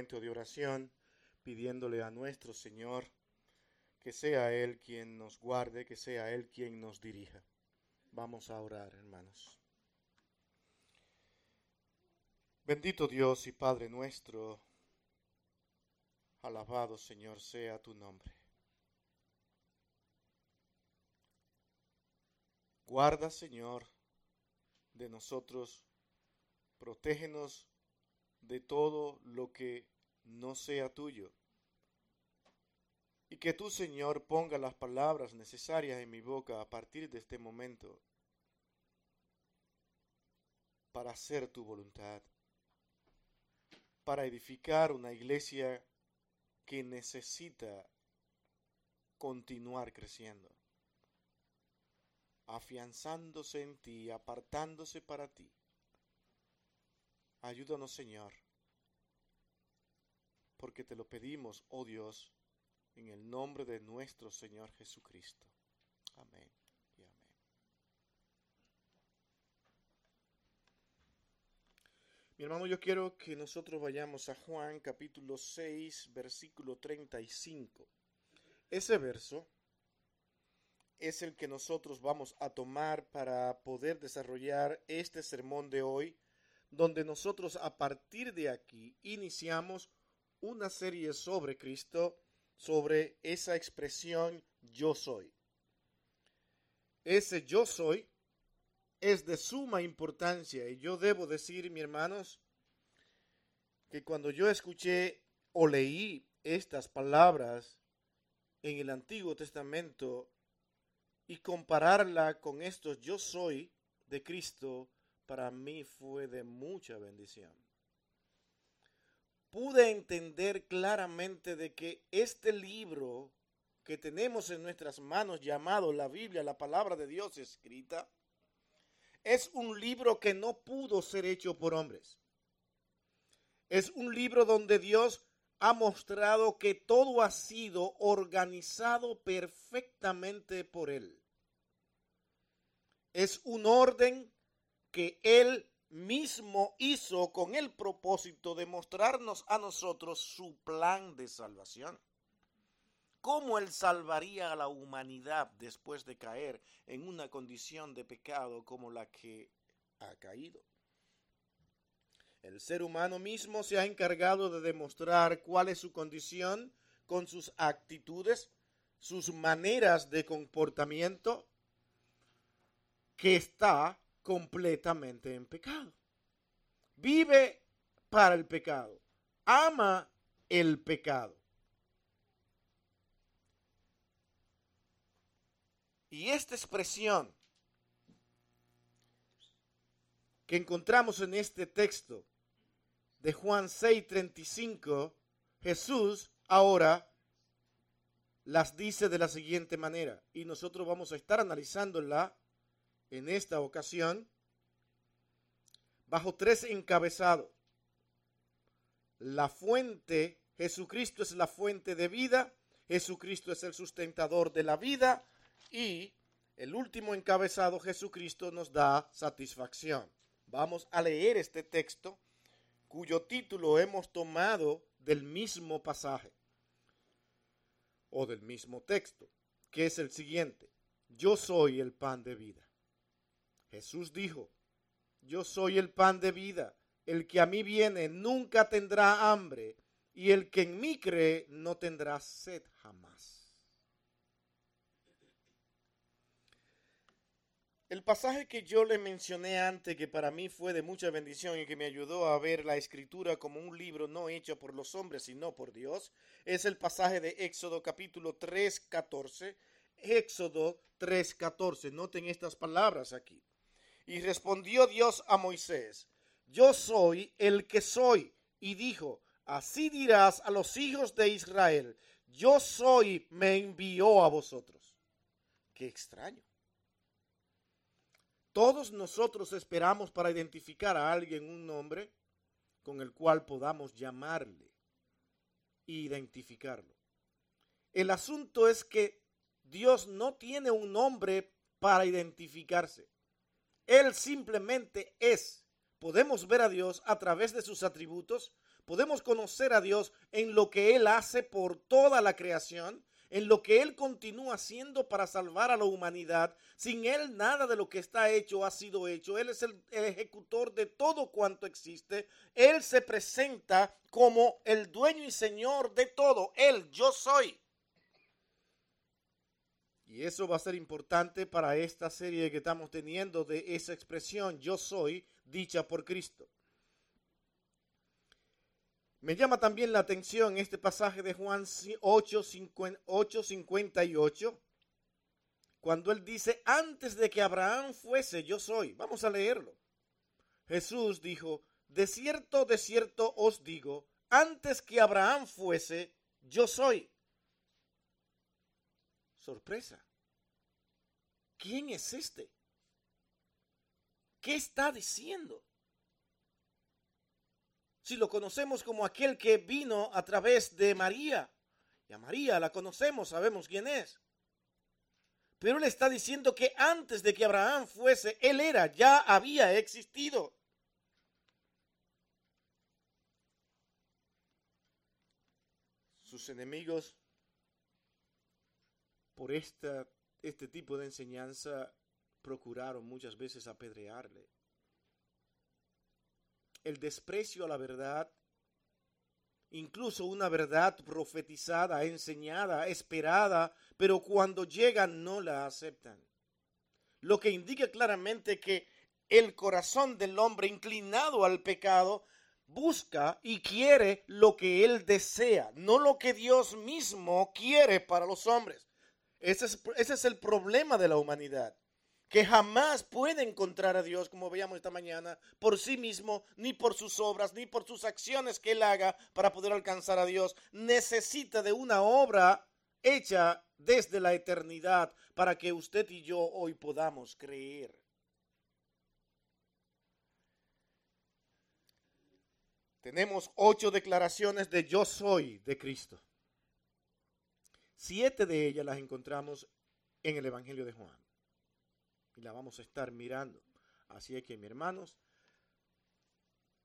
momento de oración, pidiéndole a nuestro Señor que sea Él quien nos guarde, que sea Él quien nos dirija. Vamos a orar, hermanos. Bendito Dios y Padre nuestro, alabado Señor sea tu nombre. Guarda, Señor, de nosotros, protégenos de todo lo que no sea tuyo. Y que tú, Señor, ponga las palabras necesarias en mi boca a partir de este momento para hacer tu voluntad, para edificar una iglesia que necesita continuar creciendo afianzándose en ti, apartándose para ti. Ayúdanos, Señor, porque te lo pedimos, oh Dios, en el nombre de nuestro Señor Jesucristo. Amén y amén. Mi hermano, yo quiero que nosotros vayamos a Juan capítulo 6, versículo 35. Ese verso es el que nosotros vamos a tomar para poder desarrollar este sermón de hoy, donde nosotros a partir de aquí iniciamos una serie sobre Cristo, sobre esa expresión yo soy. Ese yo soy es de suma importancia y yo debo decir, mis hermanos, que cuando yo escuché o leí estas palabras en el Antiguo Testamento, y compararla con estos yo soy de Cristo, para mí fue de mucha bendición. Pude entender claramente de que este libro que tenemos en nuestras manos llamado la Biblia, la palabra de Dios escrita, es un libro que no pudo ser hecho por hombres. Es un libro donde Dios ha mostrado que todo ha sido organizado perfectamente por Él es un orden que Él mismo hizo con el propósito de mostrarnos a nosotros su plan de salvación. ¿Cómo Él salvaría a la humanidad después de caer en una condición de pecado como la que ha caído? El ser humano mismo se ha encargado de demostrar cuál es su condición con sus actitudes, sus maneras de comportamiento, que está completamente en pecado. Vive para el pecado. Ama el pecado. Y esta expresión que encontramos en este texto de Juan 6:35, Jesús ahora las dice de la siguiente manera, y nosotros vamos a estar analizándola en esta ocasión bajo tres encabezados. La fuente, Jesucristo es la fuente de vida, Jesucristo es el sustentador de la vida y el último encabezado, Jesucristo nos da satisfacción. Vamos a leer este texto cuyo título hemos tomado del mismo pasaje o del mismo texto, que es el siguiente. Yo soy el pan de vida. Jesús dijo, yo soy el pan de vida, el que a mí viene nunca tendrá hambre, y el que en mí cree no tendrá sed jamás. El pasaje que yo le mencioné antes, que para mí fue de mucha bendición y que me ayudó a ver la escritura como un libro no hecho por los hombres, sino por Dios, es el pasaje de Éxodo capítulo 3, 14. Éxodo 3, 14. Noten estas palabras aquí. Y respondió Dios a Moisés, yo soy el que soy. Y dijo, así dirás a los hijos de Israel, yo soy, me envió a vosotros. Qué extraño. Todos nosotros esperamos para identificar a alguien un nombre con el cual podamos llamarle e identificarlo. El asunto es que Dios no tiene un nombre para identificarse. Él simplemente es. Podemos ver a Dios a través de sus atributos, Podemos conocer a Dios en lo que Él hace por toda la creación, en lo que Él continúa haciendo para salvar a la humanidad. Sin Él nada de lo que está hecho ha sido hecho. Él es el, ejecutor de todo cuanto existe. Él se presenta como el dueño y señor de todo. Él, yo soy. Y eso va a ser importante para esta serie que estamos teniendo de esa expresión, yo soy, dicha por Cristo. Me llama también la atención este pasaje de Juan 8, 58, cuando él dice, antes de que Abraham fuese, yo soy. Vamos a leerlo. Jesús dijo, de cierto, de cierto os digo, antes que Abraham fuese, yo soy sorpresa. ¿Quién es este? ¿Qué está diciendo? Si lo conocemos como aquel que vino a través de María, y a María la conocemos, sabemos quién es. Pero él está diciendo que antes de que Abraham fuese, él era, ya había existido. Sus enemigos por esta, este tipo de enseñanza procuraron muchas veces apedrearle. El desprecio a la verdad, incluso una verdad profetizada, enseñada, esperada, pero cuando llega no la aceptan. Lo que indica claramente que el corazón del hombre inclinado al pecado busca y quiere lo que él desea, no lo que Dios mismo quiere para los hombres. Ese es, el problema de la humanidad que jamás puede encontrar a Dios, como veíamos esta mañana, por sí mismo, ni por sus obras, ni por sus acciones que él haga para poder alcanzar a Dios. Necesita de una obra hecha desde la eternidad para que usted y yo hoy podamos creer. Tenemos ocho declaraciones de yo soy de Cristo. Siete de ellas las encontramos en el Evangelio de Juan. Y la vamos a estar mirando. Así es que, mis hermanos,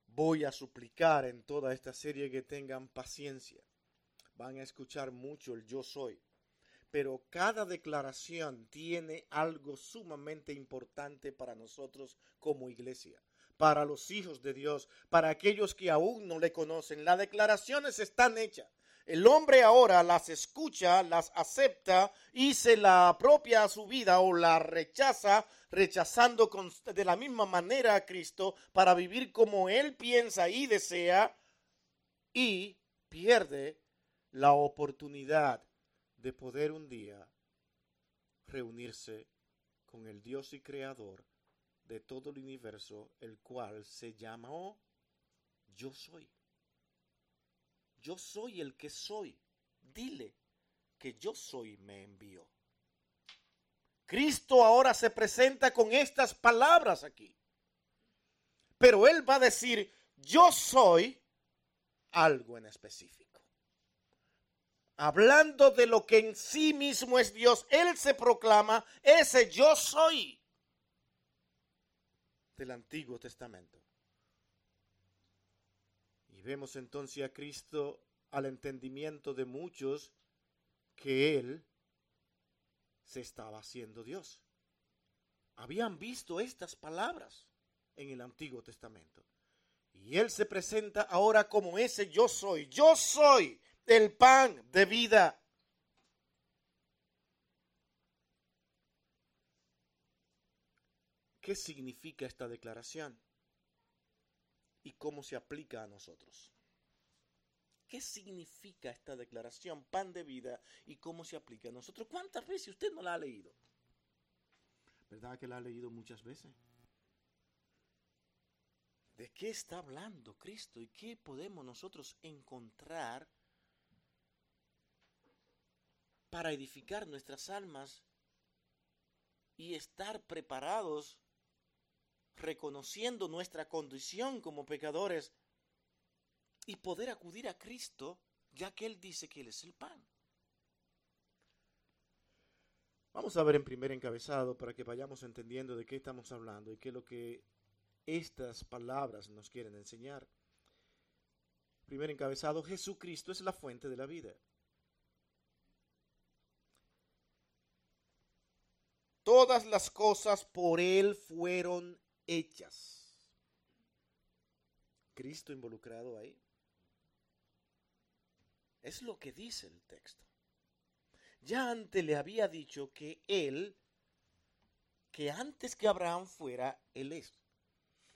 voy a suplicar en toda esta serie que tengan paciencia. Van a escuchar mucho el yo soy. Pero cada declaración tiene algo sumamente importante para nosotros como iglesia, para los hijos de Dios, para aquellos que aún no le conocen. Las declaraciones están hechas. El hombre ahora las escucha, las acepta y se la apropia a su vida o la rechaza, rechazando de la misma manera a Cristo para vivir como él piensa y desea y pierde la oportunidad de poder un día reunirse con el Dios y Creador de todo el universo, el cual se llamó Yo Soy yo soy el que soy. Dile que yo soy me envió. Cristo ahora se presenta con estas palabras aquí. Pero Él va a decir, yo soy algo en específico. Hablando de lo que en sí mismo es Dios, Él se proclama ese yo soy del Antiguo Testamento. Vemos entonces a Cristo al entendimiento de muchos que Él se estaba haciendo Dios. Habían visto estas palabras en el Antiguo Testamento. Y Él se presenta ahora como ese yo soy. Yo soy el pan de vida. ¿Qué significa esta declaración? Y cómo se aplica a nosotros. ¿Qué significa esta declaración, pan de vida, y cómo se aplica a nosotros? ¿Cuántas veces usted no la ha leído? ¿Verdad que la ha leído muchas veces? ¿De qué está hablando Cristo y qué podemos nosotros encontrar para edificar nuestras almas y estar preparados reconociendo nuestra condición como pecadores y poder acudir a Cristo, ya que Él dice que Él es el pan. Vamos a ver en primer encabezado para que vayamos entendiendo de qué estamos hablando y qué es lo que estas palabras nos quieren enseñar. primer encabezado, Jesucristo es la fuente de la vida. Todas las cosas por Él fueron hechas. Cristo involucrado ahí. Es lo que dice el texto. Ya antes le había dicho que Él, que antes que Abraham fuera, Él es.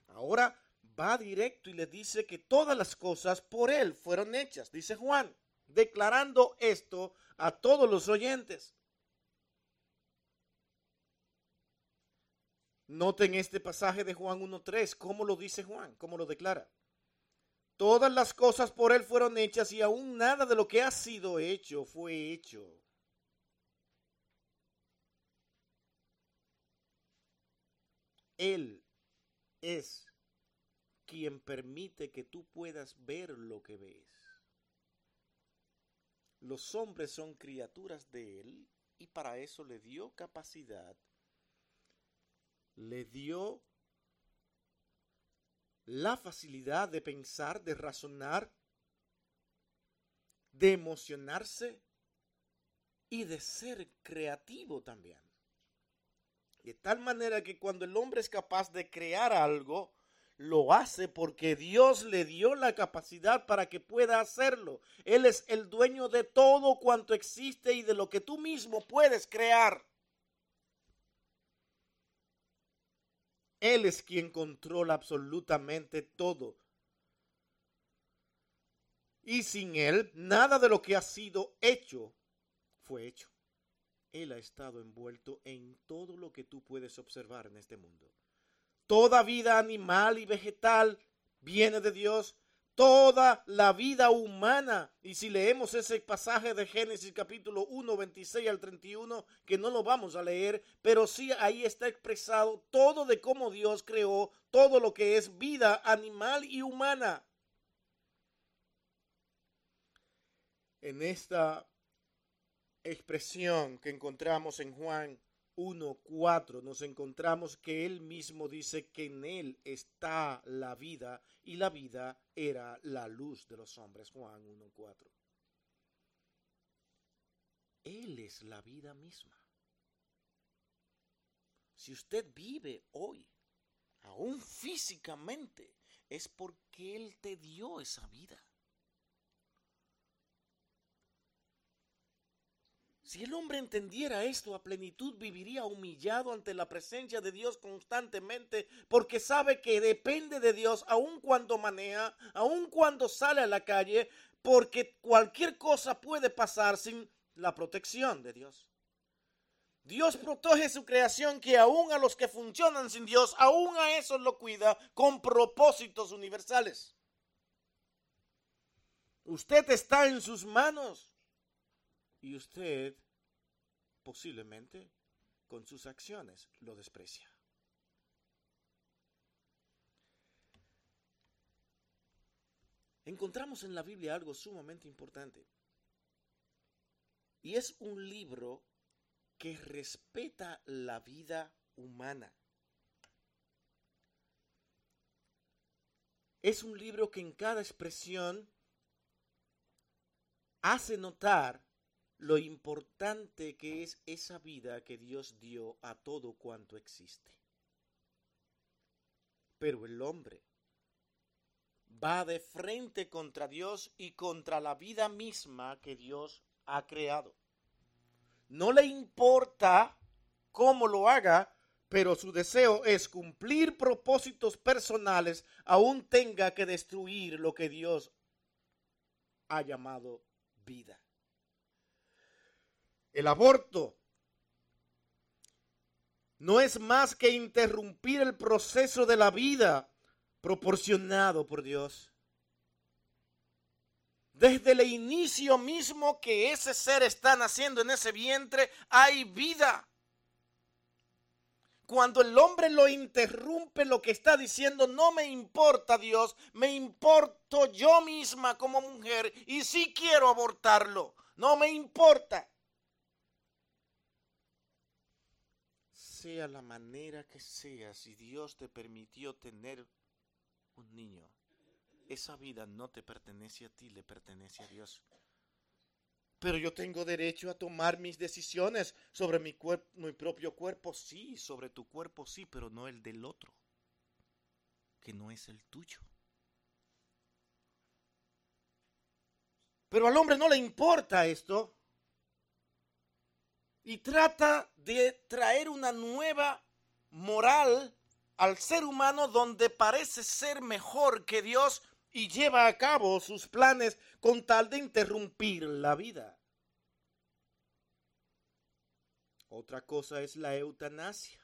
Ahora va directo y le dice que todas las cosas por Él fueron hechas, dice Juan, declarando esto a todos los oyentes. Noten este pasaje de Juan 1.3, cómo lo dice Juan, cómo lo declara. Todas las cosas por Él fueron hechas y aún nada de lo que ha sido hecho fue hecho. Él es quien permite que tú puedas ver lo que ves. Los hombres son criaturas de Él y para eso le dio capacidad le dio la facilidad de pensar, de razonar, de emocionarse y de ser creativo también. De tal manera que cuando el hombre es capaz de crear algo, lo hace porque Dios le dio la capacidad para que pueda hacerlo. Él es el dueño de todo cuanto existe y de lo que tú mismo puedes crear. Él es quien controla absolutamente todo. Y sin Él, nada de lo que ha sido hecho fue hecho. Él ha estado envuelto en todo lo que tú puedes observar en este mundo. Toda vida animal y vegetal viene de Dios toda la vida humana. Y si leemos ese pasaje de Génesis capítulo 1, 26 al 31, que no lo vamos a leer, pero sí ahí está expresado todo de cómo Dios creó todo lo que es vida animal y humana. En esta expresión que encontramos en Juan 1.4 nos encontramos que él mismo dice que en él está la vida y la vida era la luz de los hombres. Juan 1.4. Él es la vida misma. Si usted vive hoy, aún físicamente, es porque Él te dio esa vida. Si el hombre entendiera esto a plenitud, viviría humillado ante la presencia de Dios constantemente, porque sabe que depende de Dios aun cuando maneja, aun cuando sale a la calle, porque cualquier cosa puede pasar sin la protección de Dios. Dios protege su creación que aún a los que funcionan sin Dios, aún a eso lo cuida con propósitos universales. Usted está en sus manos y usted posiblemente con sus acciones lo desprecia. Encontramos en la Biblia algo sumamente importante. Y es un libro que respeta la vida humana. Es un libro que en cada expresión hace notar lo importante que es esa vida que Dios dio a todo cuanto existe. Pero el hombre va de frente contra Dios y contra la vida misma que Dios ha creado. No le importa cómo lo haga, pero su deseo es cumplir propósitos personales, aún tenga que destruir lo que Dios ha llamado vida. El aborto no es más que interrumpir el proceso de la vida proporcionado por Dios. Desde el inicio mismo que ese ser está naciendo en ese vientre, hay vida. Cuando el hombre lo interrumpe, lo que está diciendo, no me importa Dios, me importo yo misma como mujer y sí quiero abortarlo, no me importa. Sea la manera que sea, si Dios te permitió tener un niño, esa vida no te pertenece a ti, le pertenece a Dios. Pero yo tengo derecho a tomar mis decisiones sobre mi, mi propio cuerpo, sí, sobre tu cuerpo, sí, pero no el del otro, que no es el tuyo. Pero al hombre no le importa esto y trata de traer una nueva moral al ser humano donde parece ser mejor que Dios y lleva a cabo sus planes con tal de interrumpir la vida. Otra cosa es la eutanasia.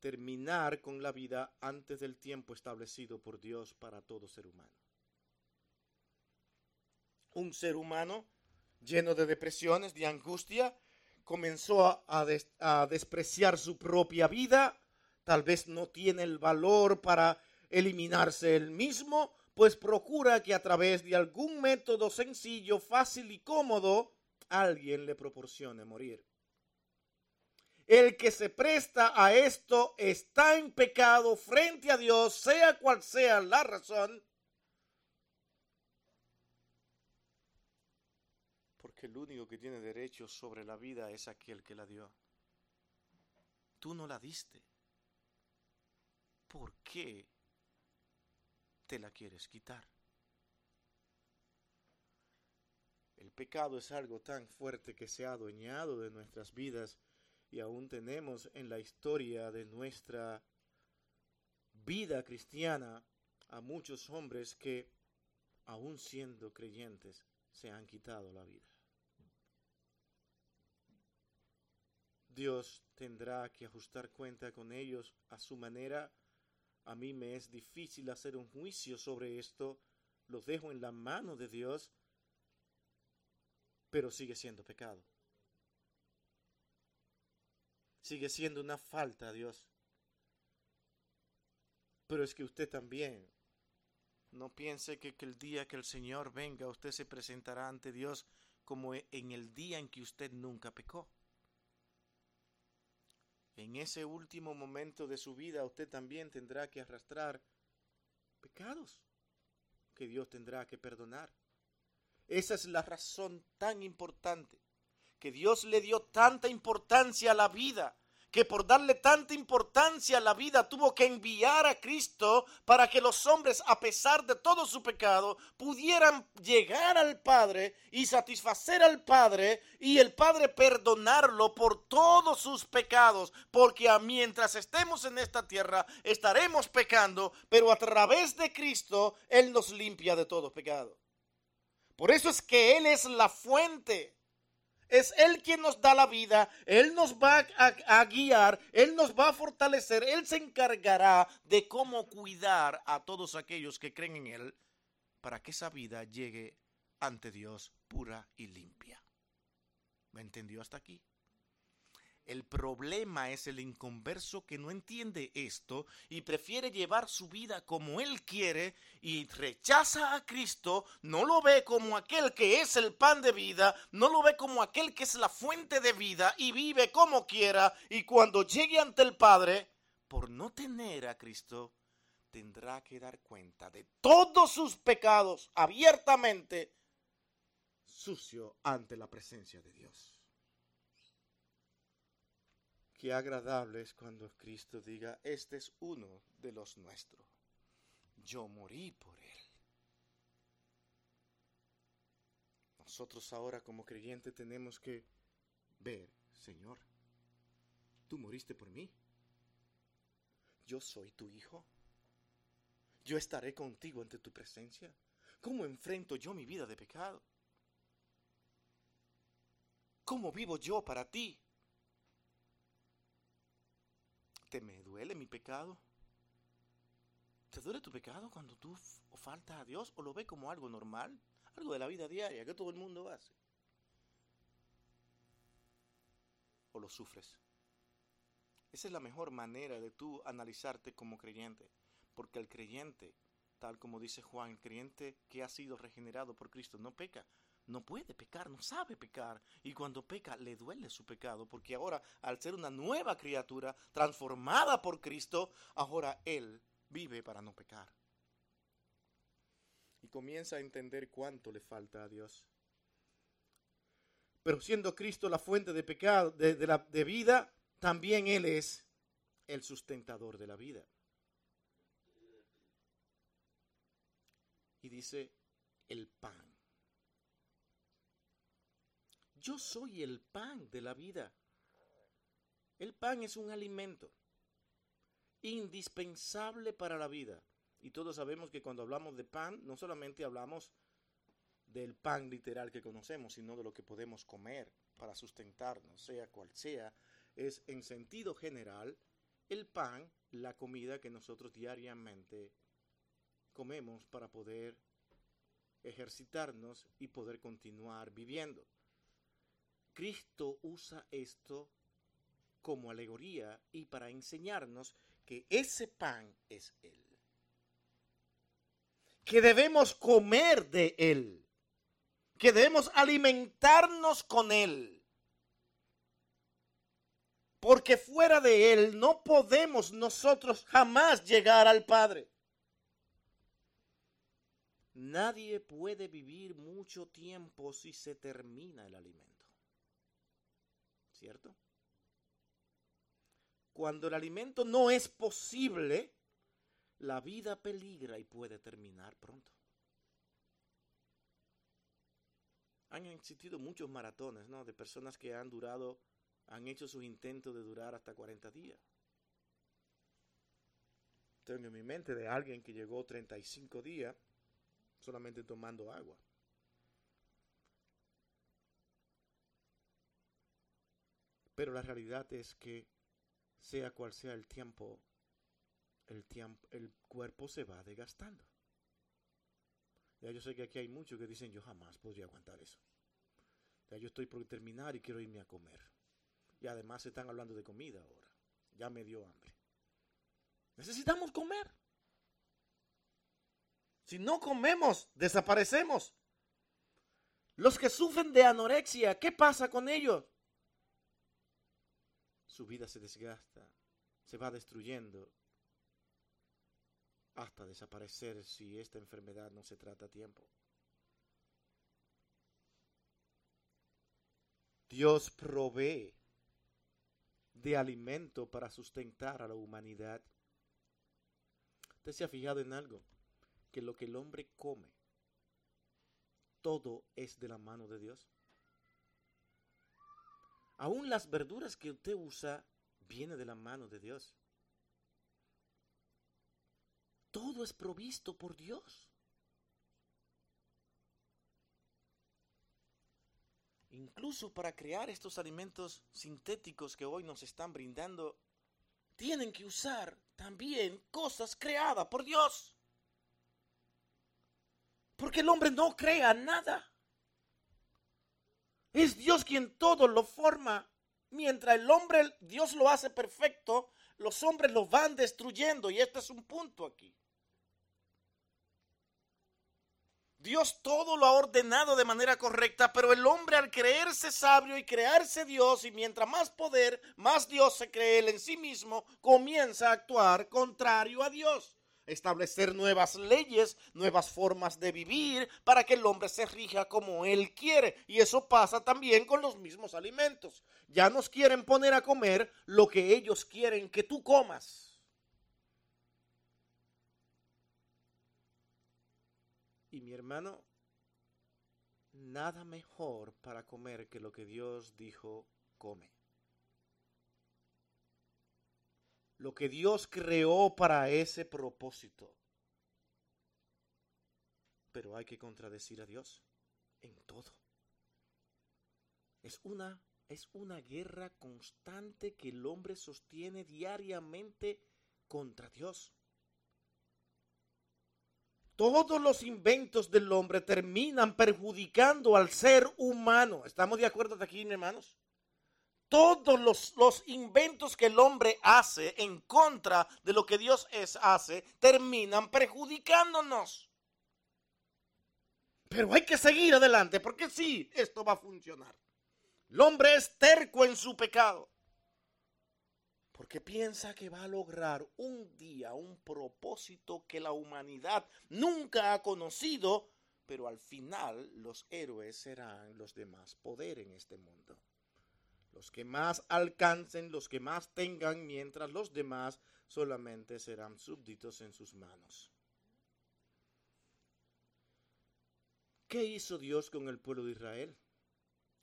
Terminar con la vida antes del tiempo establecido por Dios para todo ser humano. Un ser humano lleno de depresiones, de angustia, comenzó a, despreciar su propia vida, tal vez no tiene el valor para eliminarse él mismo, pues procura que a través de algún método sencillo, fácil y cómodo, alguien le proporcione morir. El que se presta a esto está en pecado frente a Dios, sea cual sea la razón, el único que tiene derecho sobre la vida es aquel que la dio. Tú no la diste. ¿Por qué te la quieres quitar? El pecado es algo tan fuerte que se ha adueñado de nuestras vidas y aún tenemos en la historia de nuestra vida cristiana a muchos hombres que, aún siendo creyentes, se han quitado la vida. Dios tendrá que ajustar cuenta con ellos a su manera. A mí me es difícil hacer un juicio sobre esto. Lo dejo en la mano de Dios, pero sigue siendo pecado. Sigue siendo una falta a Dios. Pero es que usted también no piense que, que, el día que el Señor venga, usted se presentará ante Dios como en el día en que usted nunca pecó en ese último momento de su vida usted también tendrá que arrastrar pecados que Dios tendrá que perdonar. Esa es la razón tan importante, que Dios le dio tanta importancia a la vida que por darle tanta importancia a la vida tuvo que enviar a Cristo para que los hombres, a pesar de todo su pecado, pudieran llegar al Padre y satisfacer al Padre y el Padre perdonarlo por todos sus pecados, porque mientras estemos en esta tierra estaremos pecando, pero a través de Cristo Él nos limpia de todo pecado. Por eso es que Él es la fuente es Él quien nos da la vida, Él nos va a, guiar, Él nos va a fortalecer, Él se encargará de cómo cuidar a todos aquellos que creen en Él para que esa vida llegue ante Dios pura y limpia. ¿Me entendió hasta aquí? El problema es el inconverso que no entiende esto y prefiere llevar su vida como él quiere y rechaza a Cristo, no lo ve como aquel que es el pan de vida, no lo ve como aquel que es la fuente de vida y vive como quiera y cuando llegue ante el Padre, por no tener a Cristo, tendrá que dar cuenta de todos sus pecados abiertamente, sucio ante la presencia de Dios. Qué agradable es cuando Cristo diga, este es uno de los nuestros. Yo morí por él. Nosotros ahora como creyentes tenemos que ver, Señor, tú moriste por mí. Yo soy tu hijo. Yo estaré contigo ante tu presencia. ¿Cómo enfrento yo mi vida de pecado? ¿Cómo vivo yo para ti? ¿Te me duele mi pecado? ¿Te duele tu pecado cuando tú faltas a Dios o lo ves como algo normal? Algo de la vida diaria que todo el mundo hace. ¿O lo sufres? Esa es la mejor manera de tú analizarte como creyente. Porque el creyente, tal como dice Juan, el creyente que ha sido regenerado por Cristo no peca, no puede pecar, no sabe pecar. Y cuando peca, le duele su pecado, porque ahora, al ser una nueva criatura, transformada por Cristo, ahora Él vive para no pecar. comienza a entender cuánto le falta a Dios. Pero siendo Cristo la fuente de pecado, de, la, de vida, también Él es el sustentador de la vida. Y dice, el pan. Yo soy el pan de la vida. El pan es un alimento indispensable para la vida. Y todos sabemos que cuando hablamos de pan, no solamente hablamos del pan literal que conocemos, sino de lo que podemos comer para sustentarnos, sea cual sea, es en sentido general el pan, la comida que nosotros diariamente comemos para poder ejercitarnos y poder continuar viviendo. Cristo usa esto como alegoría y para enseñarnos que ese pan es Él. Que debemos comer de Él. Que debemos alimentarnos con Él. Porque fuera de Él no podemos nosotros jamás llegar al Padre. Nadie puede vivir mucho tiempo si se termina el alimento. ¿Cierto? Cuando el alimento no es posible, la vida peligra y puede terminar pronto. Han existido muchos maratones, ¿no? De personas que han durado, han hecho sus intentos de durar hasta 40 días. Tengo en mi mente de alguien que llegó 35 días solamente tomando agua. Pero la realidad es que sea cual sea el tiempo, el tiempo, el cuerpo se va desgastando. Ya yo sé que aquí hay muchos que dicen yo jamás podría aguantar eso. Ya yo estoy por terminar y quiero irme a comer. Y además se están hablando de comida ahora. Ya me dio hambre. Necesitamos comer. Si no comemos, desaparecemos. Los que sufren de anorexia, ¿qué pasa con ellos? Su vida se desgasta, se va destruyendo hasta desaparecer si esta enfermedad no se trata a tiempo. Dios provee de alimento para sustentar a la humanidad. ¿Usted se ha fijado en algo? Que lo que el hombre come, todo es de la mano de Dios. Aún las verduras que usted usa viene de la mano de Dios. Todo es provisto por Dios. Incluso para crear estos alimentos sintéticos que hoy nos están brindando, tienen que usar también cosas creadas por Dios. Porque el hombre no crea nada. Es Dios quien todo lo forma. Mientras el hombre, Dios lo hace perfecto, los hombres lo van destruyendo. Y este es un punto aquí. Dios todo lo ha ordenado de manera correcta, pero el hombre al creerse sabio y crearse Dios, y mientras más poder, más Dios se cree él en sí mismo, comienza a actuar contrario a Dios establecer nuevas leyes, nuevas formas de vivir para que el hombre se rija como él quiere. Y eso pasa también con los mismos alimentos. Ya nos quieren poner a comer lo que ellos quieren que tú comas. Y mi hermano, nada mejor para comer que lo que Dios dijo come. Lo que Dios creó para ese propósito. Pero hay que contradecir a Dios en todo. Es una, es una guerra constante que el hombre sostiene diariamente contra Dios. Todos los inventos del hombre terminan perjudicando al ser humano. ¿Estamos de acuerdo aquí, hermanos? Todos los, inventos que el hombre hace en contra de lo que Dios es, hace, terminan perjudicándonos. Pero hay que seguir adelante porque sí, esto va a funcionar. El hombre es terco en su pecado. Porque piensa que va a lograr un día un propósito que la humanidad nunca ha conocido, pero al final los héroes serán los de más poder en este mundo. Los que más alcancen, los que más tengan, mientras los demás solamente serán súbditos en sus manos. ¿Qué hizo Dios con el pueblo de Israel?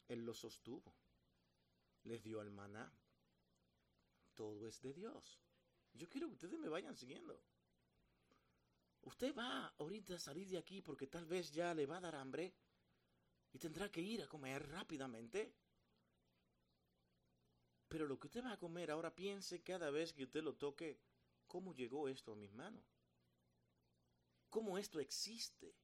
Él lo sostuvo. Les dio el maná. Todo es de Dios. Yo quiero que ustedes me vayan siguiendo. Usted va ahorita a salir de aquí porque tal vez ya le va a dar hambre y tendrá que ir a comer rápidamente. Pero lo que usted va a comer ahora piense cada vez que usted lo toque, ¿cómo llegó esto a mis manos? ¿Cómo esto existe?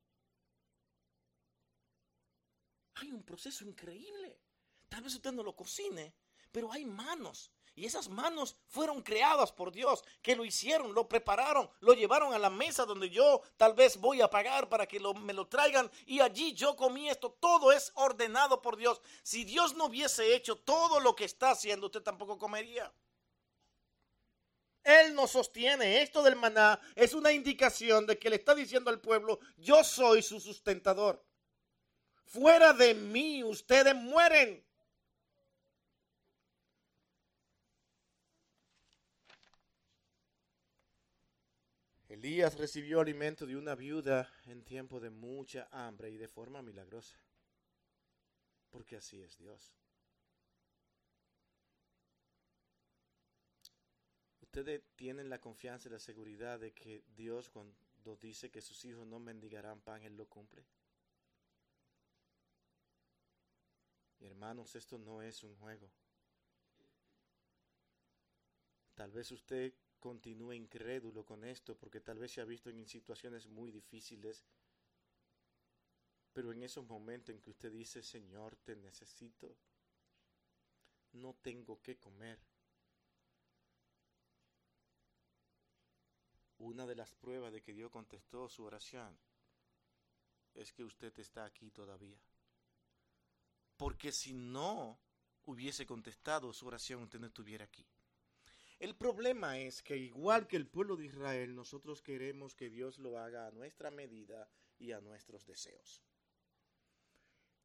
Hay un proceso increíble. Tal vez usted no lo cocine, pero hay manos y esas manos fueron creadas por Dios, que lo hicieron, lo prepararon, lo llevaron a la mesa donde yo tal vez voy a pagar para que me lo traigan y allí yo comí esto. Todo es ordenado por Dios. Si Dios no hubiese hecho todo lo que está haciendo, usted tampoco comería. Él nos sostiene. Esto del maná es una indicación de que le está diciendo al pueblo, yo soy su sustentador. Fuera de mí ustedes mueren. Elías recibió alimento de una viuda en tiempo de mucha hambre y de forma milagrosa. Porque así es Dios. Ustedes tienen la confianza y la seguridad de que Dios cuando dice que sus hijos no mendigarán pan, Él lo cumple. Hermanos, esto no es un juego. Tal vez usted continúe incrédulo con esto porque tal vez se ha visto en situaciones muy difíciles. Pero en esos momentos en que usted dice, Señor, te necesito, no tengo que comer. Una de las pruebas de que Dios contestó su oración es que usted está aquí todavía. Porque si no hubiese contestado su oración, usted no estuviera aquí. El problema es que igual que el pueblo de Israel, nosotros queremos que Dios lo haga a nuestra medida y a nuestros deseos.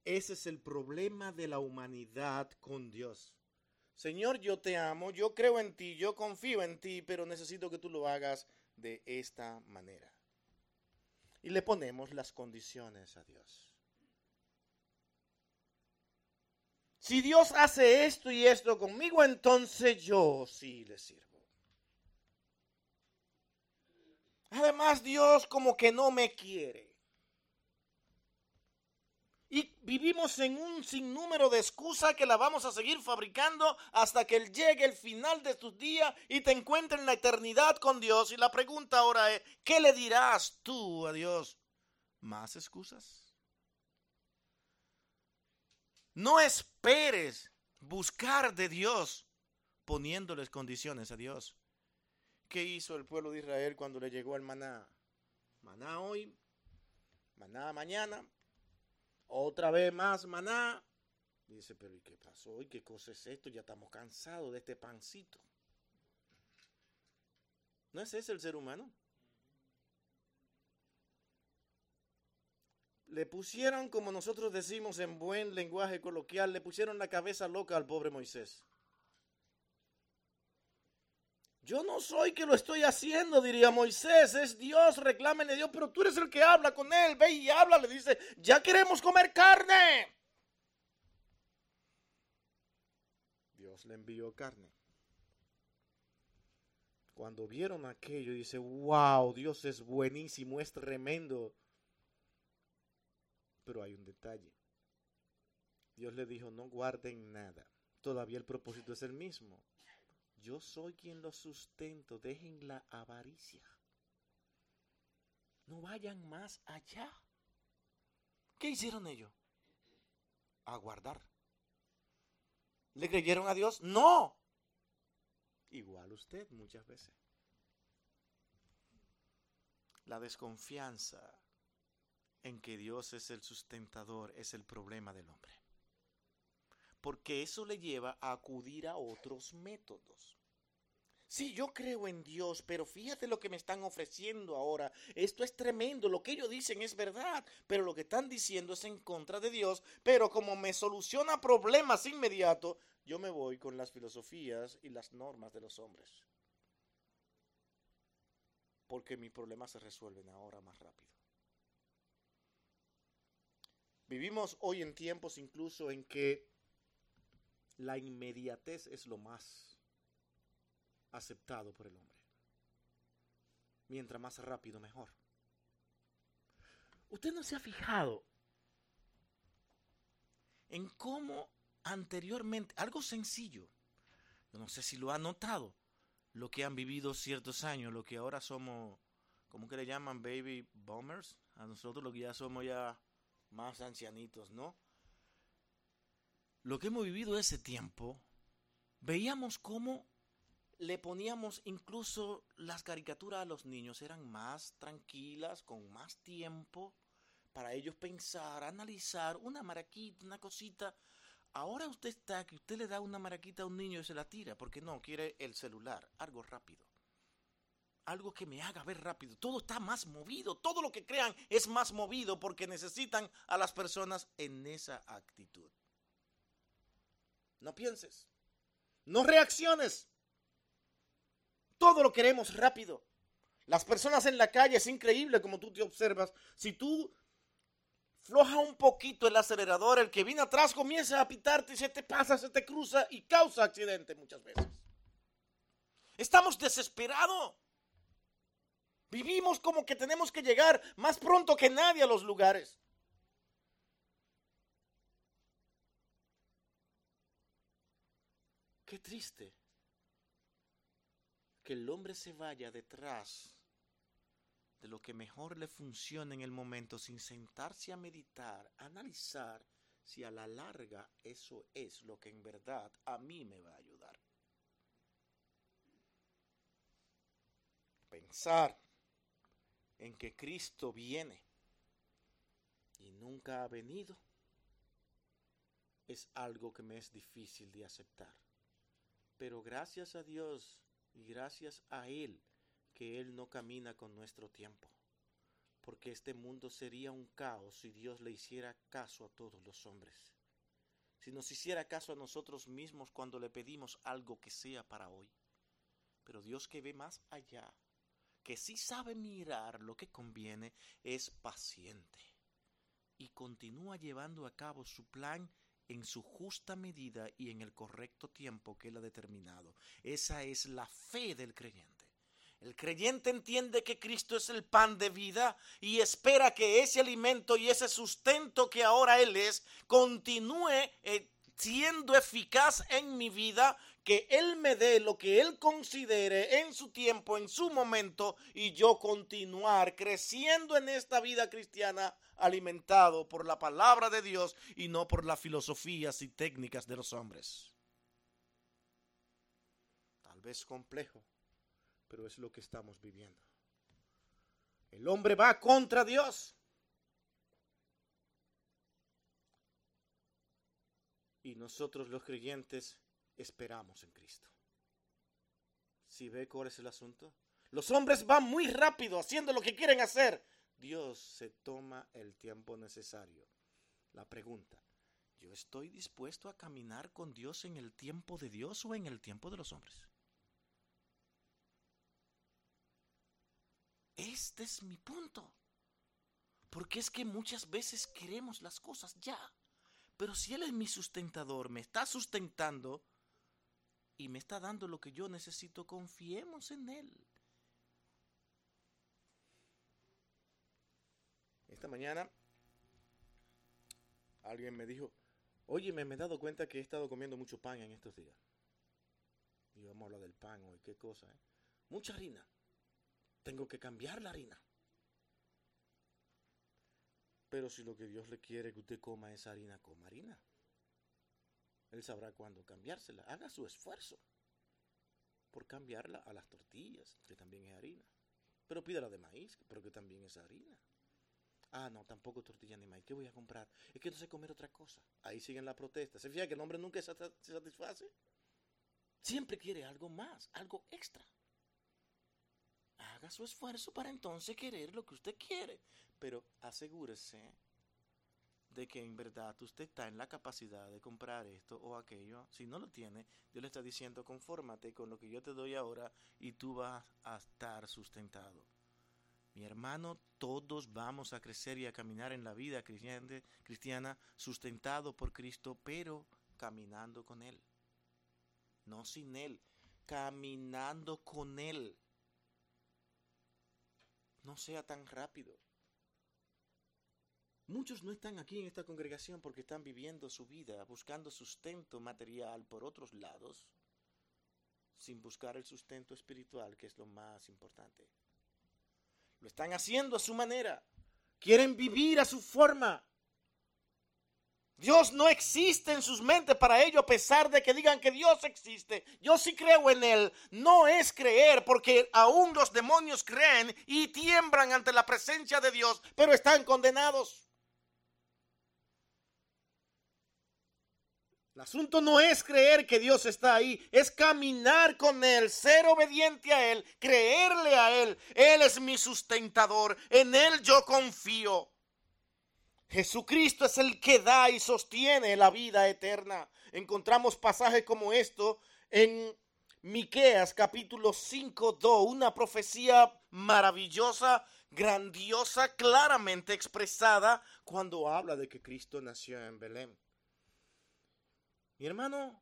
Ese es el problema de la humanidad con Dios. Señor, yo te amo, yo creo en ti, yo confío en ti, pero necesito que tú lo hagas de esta manera. Y le ponemos las condiciones a Dios. Si Dios hace esto y esto conmigo, entonces yo sí le sirvo. Además, Dios como que no me quiere. Y vivimos en un sinnúmero de excusas que la vamos a seguir fabricando hasta que llegue el final de tus días y te encuentres en la eternidad con Dios. Y la pregunta ahora es, ¿qué le dirás tú a Dios? ¿Más excusas? No esperes buscar de Dios poniéndoles condiciones a Dios. ¿Qué hizo el pueblo de Israel cuando le llegó el maná? Maná hoy, maná mañana, otra vez más maná. Dice, pero ¿y qué pasó? ¿Y qué cosa es esto? Ya estamos cansados de este pancito. ¿No es ese el ser humano? Le pusieron, como nosotros decimos en buen lenguaje coloquial, le pusieron la cabeza loca al pobre Moisés. Yo no soy que lo estoy haciendo, diría Moisés, es Dios, reclámenle a Dios, pero tú eres el que habla con él, ve y habla, le dice, ya queremos comer carne. Dios le envió carne. Cuando vieron aquello, dice, wow, Dios es buenísimo, es tremendo. Pero hay un detalle. Dios le dijo, no guarden nada. Todavía el propósito es el mismo. Yo soy quien los sustento. Dejen la avaricia. No vayan más allá. ¿Qué hicieron ellos? Aguardar. ¿Le creyeron a Dios? No. Igual usted muchas veces. La desconfianza en que Dios es el sustentador es el problema del hombre. Porque eso le lleva a acudir a otros métodos. Sí, yo creo en Dios, pero fíjate lo que me están ofreciendo ahora. Esto es tremendo. Lo que ellos dicen es verdad, pero lo que están diciendo es en contra de Dios. Pero como me soluciona problemas inmediatos, yo me voy con las filosofías y las normas de los hombres. Porque mis problemas se resuelven ahora más rápido. Vivimos hoy en tiempos incluso en que la inmediatez es lo más aceptado por el hombre. Mientras más rápido, mejor. Usted no se ha fijado en cómo anteriormente, algo sencillo, no sé si lo ha notado, lo que han vivido ciertos años, lo que ahora somos, ¿cómo que le llaman? Baby boomers. A nosotros lo que ya somos ya más ancianitos, ¿no? Lo que hemos vivido ese tiempo, veíamos cómo le poníamos incluso las caricaturas a los niños, eran más tranquilas, con más tiempo para ellos pensar, analizar una maraquita, una cosita. Ahora usted está que usted le da una maraquita a un niño y se la tira, porque no, quiere el celular, algo rápido. Algo que me haga ver rápido. Todo está más movido, todo lo que crean es más movido porque necesitan a las personas en esa actitud. No pienses, no reacciones, todo lo queremos rápido. Las personas en la calle es increíble como tú te observas. Si tú floja un poquito el acelerador, el que viene atrás comienza a pitarte y se te pasa, se te cruza y causa accidente muchas veces. Estamos desesperados. Vivimos como que tenemos que llegar más pronto que nadie a los lugares. Qué triste que el hombre se vaya detrás de lo que mejor le funciona en el momento sin sentarse a meditar, a analizar si a la larga eso es lo que en verdad a mí me va a ayudar. Pensar en que Cristo viene y nunca ha venido es algo que me es difícil de aceptar. Pero gracias a Dios y gracias a Él que Él no camina con nuestro tiempo, porque este mundo sería un caos si Dios le hiciera caso a todos los hombres. Si nos hiciera caso a nosotros mismos cuando le pedimos algo que sea para hoy. Pero Dios que ve más allá, que sí sabe mirar lo que conviene, es paciente y continúa llevando a cabo su plan en su justa medida y en el correcto tiempo que Él ha determinado. Esa es la fe del creyente. El creyente entiende que Cristo es el pan de vida y espera que ese alimento y ese sustento que ahora Él es continúe eh, siendo eficaz en mi vida, que Él me dé lo que Él considere en su tiempo, en su momento, y yo continuar creciendo en esta vida cristiana alimentado por la palabra de Dios y no por las filosofías y técnicas de los hombres. Tal vez complejo, pero es lo que estamos viviendo. El hombre va contra Dios. Y nosotros los creyentes esperamos en Cristo. Si ve cuál es el asunto? Los hombres van muy rápido haciendo lo que quieren hacer, Dios se toma el tiempo necesario. La pregunta, ¿yo estoy dispuesto a caminar con Dios en el tiempo de Dios o en el tiempo de los hombres? Este es mi punto. Porque es que muchas veces queremos las cosas ya. Pero si Él es mi sustentador, me está sustentando y me está dando lo que yo necesito, confiemos en Él. Esta mañana alguien me dijo, oye, me, he dado cuenta que he estado comiendo mucho pan en estos días. Y vamos a hablar del pan hoy, qué cosa, ¿eh? Mucha harina. Tengo que cambiar la harina. Pero si lo que Dios le quiere que usted coma es harina, coma harina. Él sabrá cuándo cambiársela. Haga su esfuerzo por cambiarla a las tortillas, que también es harina. Pero pídala de maíz, pero que también es harina. Ah, no, tampoco tortilla ni maíz. ¿Qué voy a comprar? Es que no sé comer otra cosa. Ahí siguen la protesta. ¿Se fija que el hombre nunca se satisface? siempre quiere algo más, algo extra. Haga su esfuerzo para entonces querer lo que usted quiere, pero asegúrese de que en verdad usted está en la capacidad de comprar esto o aquello. Si no lo tiene, Dios le está diciendo, confórmate con lo que yo te doy ahora y tú vas a estar sustentado. Mi hermano, todos vamos a crecer y a caminar en la vida cristiana sustentado por Cristo, pero caminando con Él. No sin Él, caminando con Él. No sea tan rápido. Muchos no están aquí en esta congregación porque están viviendo su vida, buscando sustento material por otros lados, sin buscar el sustento espiritual, que es lo más importante. Lo están haciendo a su manera. Quieren vivir a su forma. Dios no existe en sus mentes para ello, a pesar de que digan que Dios existe. Yo sí creo en Él. No es creer, porque aún los demonios creen y tiemblan ante la presencia de Dios, pero están condenados. El asunto no es creer que Dios está ahí, es caminar con Él, ser obediente a Él, creerle a Él. Él es mi sustentador, en Él yo confío. Jesucristo es el que da y sostiene la vida eterna. Encontramos pasajes como esto en Miqueas capítulo 5, 2, una profecía maravillosa, grandiosa, claramente expresada cuando habla de que Cristo nació en Belén. Mi hermano,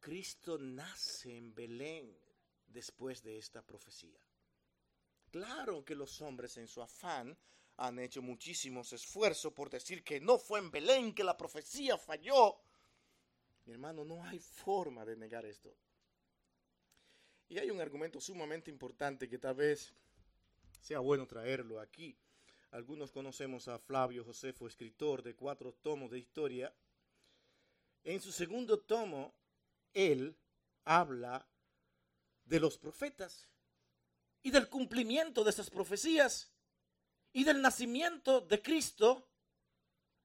Cristo nace en Belén después de esta profecía. Claro que los hombres en su afán han hecho muchísimos esfuerzos por decir que no fue en Belén, que la profecía falló. Mi hermano, no hay forma de negar esto. Y hay un argumento sumamente importante que tal vez sea bueno traerlo aquí. Algunos conocemos a Flavio Josefo, escritor de cuatro tomos de historia, en su segundo tomo, él habla de los profetas y del cumplimiento de esas profecías y del nacimiento de Cristo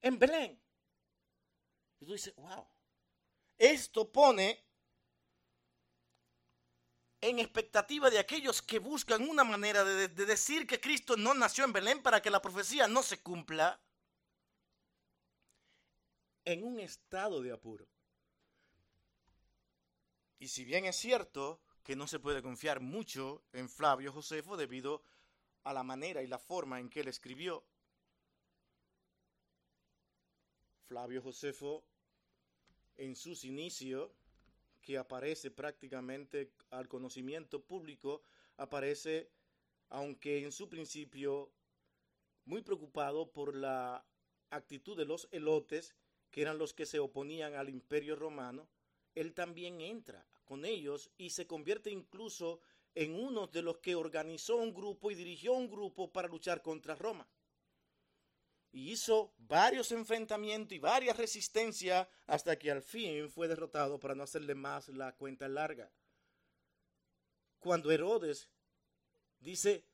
en Belén. Y tú dices, wow, esto pone en expectativa de aquellos que buscan una manera de, de, decir que Cristo no nació en Belén para que la profecía no se cumpla en un estado de apuro. Y si bien es cierto que no se puede confiar mucho en Flavio Josefo debido a la manera y la forma en que él escribió, Flavio Josefo en sus inicios, que aparece prácticamente al conocimiento público, aparece, aunque en su principio muy preocupado por la actitud de los elotes, que eran los que se oponían al imperio romano, él también entra con ellos y se convierte incluso en uno de los que organizó un grupo y dirigió un grupo para luchar contra Roma. Y hizo varios enfrentamientos y varias resistencias hasta que al fin fue derrotado para no hacerle más la cuenta larga. Cuando Herodes dice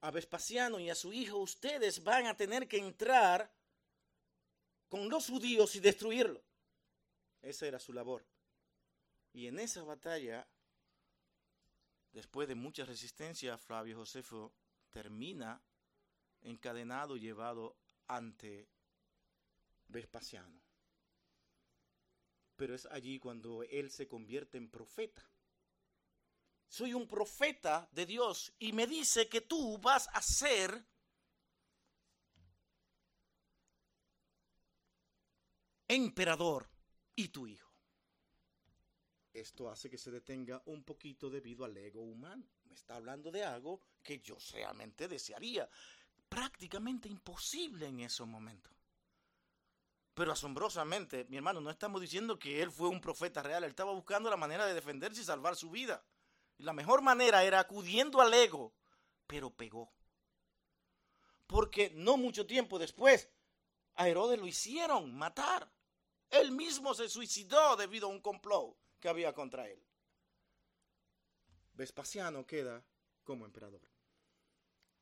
a Vespasiano y a su hijo, ustedes van a tener que entrar con los judíos y destruirlo. Esa era su labor. Y en esa batalla, después de mucha resistencia, Flavio Josefo termina encadenado y llevado ante Vespasiano. Pero es allí cuando él se convierte en profeta. Soy un profeta de Dios y me dice que tú vas a ser emperador y tu hijo. Esto hace que se detenga un poquito debido al ego humano. Me está hablando de algo que yo realmente desearía. Prácticamente imposible en esos momentos. Pero asombrosamente, mi hermano, no estamos diciendo que él fue un profeta real. Él estaba buscando la manera de defenderse y salvar su vida. Y la mejor manera era acudiendo al ego. Pero pegó. Porque no mucho tiempo después, a Herodes lo hicieron matar. Él mismo se suicidó debido a un complot que había contra él. Vespasiano queda como emperador.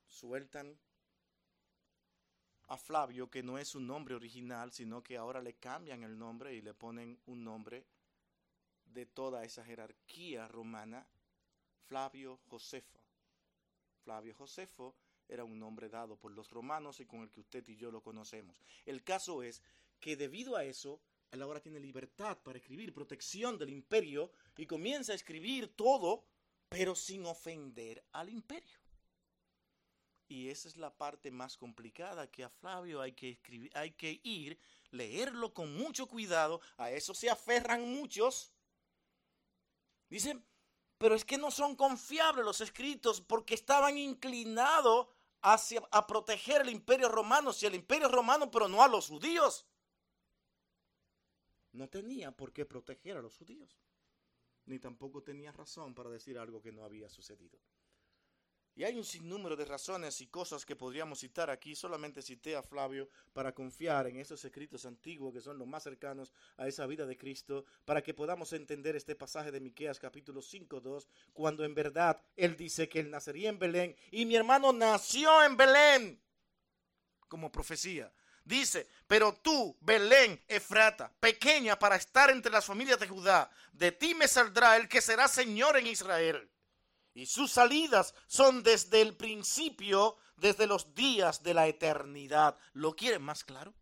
Sueltan a Flavio, que no es su nombre original, sino que ahora le cambian el nombre y le ponen un nombre de toda esa jerarquía romana, Flavio Josefo. Flavio Josefo era un nombre dado por los romanos y con el que usted y yo lo conocemos. El caso es que debido a eso, él ahora tiene libertad para escribir, protección del imperio, y comienza a escribir todo, pero sin ofender al imperio. Y esa es la parte más complicada que a Flavio hay que escribir, hay que ir, leerlo con mucho cuidado. A eso se aferran muchos. Dicen, pero es que no son confiables los escritos porque estaban inclinados a proteger el imperio romano, si el imperio romano, pero no a los judíos. No tenía por qué proteger a los judíos, ni tampoco tenía razón para decir algo que no había sucedido. Y hay un sinnúmero de razones y cosas que podríamos citar aquí. Solamente cité a Flavio para confiar en esos escritos antiguos que son los más cercanos a esa vida de Cristo, para que podamos entender este pasaje de Miqueas capítulo 5, 2, cuando en verdad él dice que él nacería en Belén y mi hermano nació en Belén, como profecía. Dice, pero tú, Belén, Efrata, pequeña para estar entre las familias de Judá, de ti me saldrá el que será Señor en Israel y sus salidas son desde el principio, desde los días de la eternidad. ¿Lo quieren más claro?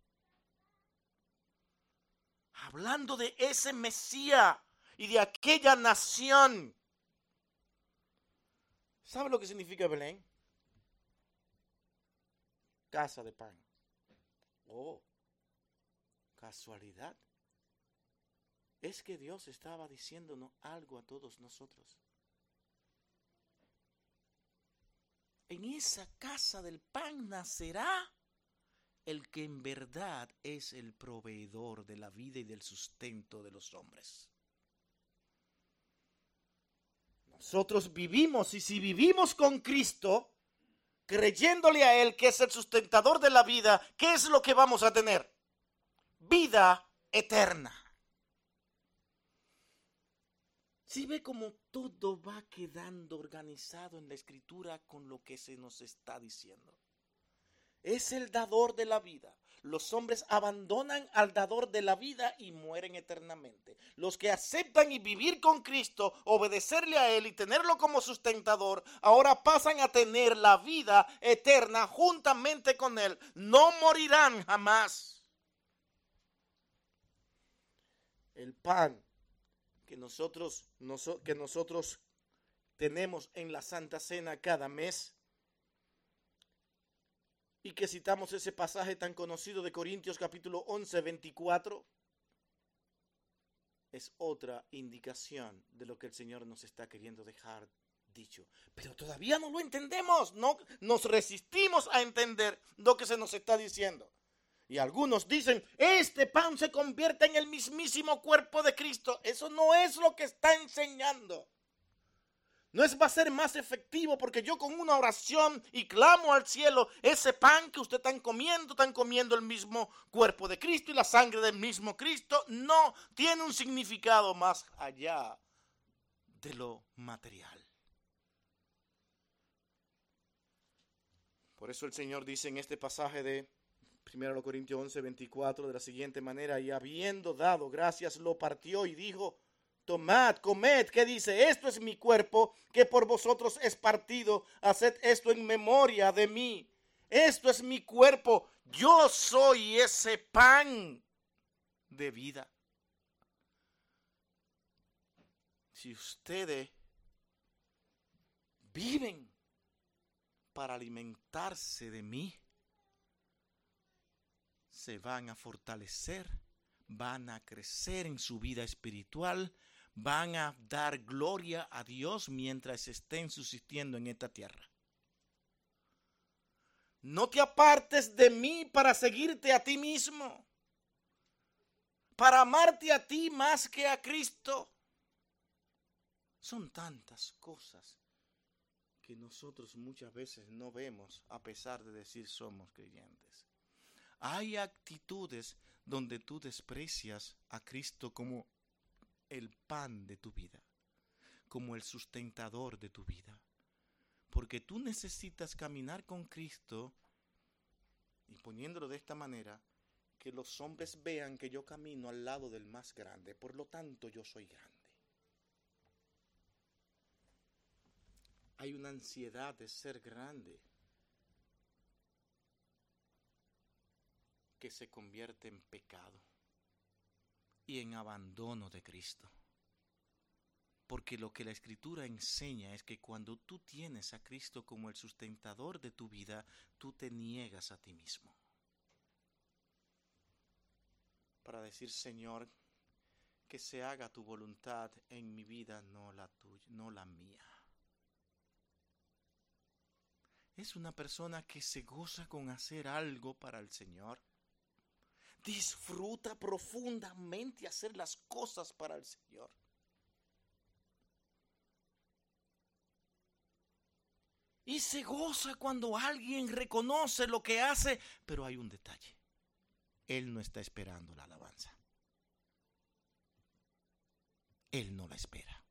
Hablando de ese Mesías y de aquella nación. ¿Sabe lo que significa Belén? Casa de pan. Oh, casualidad. Es que Dios estaba diciéndonos algo a todos nosotros. en esa casa del pan nacerá el que en verdad es el proveedor de la vida y del sustento de los hombres. Nosotros vivimos y si vivimos con Cristo, creyéndole a Él que es el sustentador de la vida, ¿qué es lo que vamos a tener? Vida eterna. Si ve cómo todo va quedando organizado en la escritura con lo que se nos está diciendo. Es el dador de la vida. Los hombres abandonan al dador de la vida y mueren eternamente. Los que aceptan y vivir con Cristo, obedecerle a Él y tenerlo como sustentador, ahora pasan a tener la vida eterna juntamente con Él. No morirán jamás. El pan que nosotros, que nosotros tenemos en la Santa Cena cada mes y que citamos ese pasaje tan conocido de Corintios capítulo 11, 24, es otra indicación de lo que el Señor nos está queriendo dejar dicho. Pero todavía no lo entendemos, no nos resistimos a entender lo que se nos está diciendo. Y algunos dicen, este pan se convierte en el mismísimo cuerpo de Cristo. Eso no es lo que está enseñando. No es va a ser más efectivo porque yo con una oración y clamo al cielo, ese pan que usted están comiendo, están comiendo el mismo cuerpo de Cristo y la sangre del mismo Cristo, no tiene un significado más allá de lo material. Por eso el Señor dice en este pasaje de 1 Corintios 11, 24, de la siguiente manera, y habiendo dado gracias, lo partió y dijo, tomad, comed, ¿qué dice? Esto es mi cuerpo, que por vosotros es partido, haced esto en memoria de mí. Esto es mi cuerpo, yo soy ese pan de vida. Si ustedes viven para alimentarse de mí, se van a fortalecer, van a crecer en su vida espiritual, van a dar gloria a Dios mientras estén subsistiendo en esta tierra. No te apartes de mí para seguirte a ti mismo, para amarte a ti más que a Cristo. Son tantas cosas que nosotros muchas veces no vemos a pesar de decir somos creyentes. Hay actitudes donde tú desprecias a Cristo como el pan de tu vida, como el sustentador de tu vida. Porque tú necesitas caminar con Cristo y poniéndolo de esta manera, que los hombres vean que yo camino al lado del más grande, por lo tanto yo soy grande. Hay una ansiedad de ser grande que se convierte en pecado y en abandono de Cristo. Porque lo que la escritura enseña es que cuando tú tienes a Cristo como el sustentador de tu vida, tú te niegas a ti mismo. Para decir, Señor, que se haga tu voluntad en mi vida, no la tuya, no la mía. Es una persona que se goza con hacer algo para el Señor. Disfruta profundamente hacer las cosas para el Señor. Y se goza cuando alguien reconoce lo que hace, pero hay un detalle. Él no está esperando la alabanza. Él no la espera.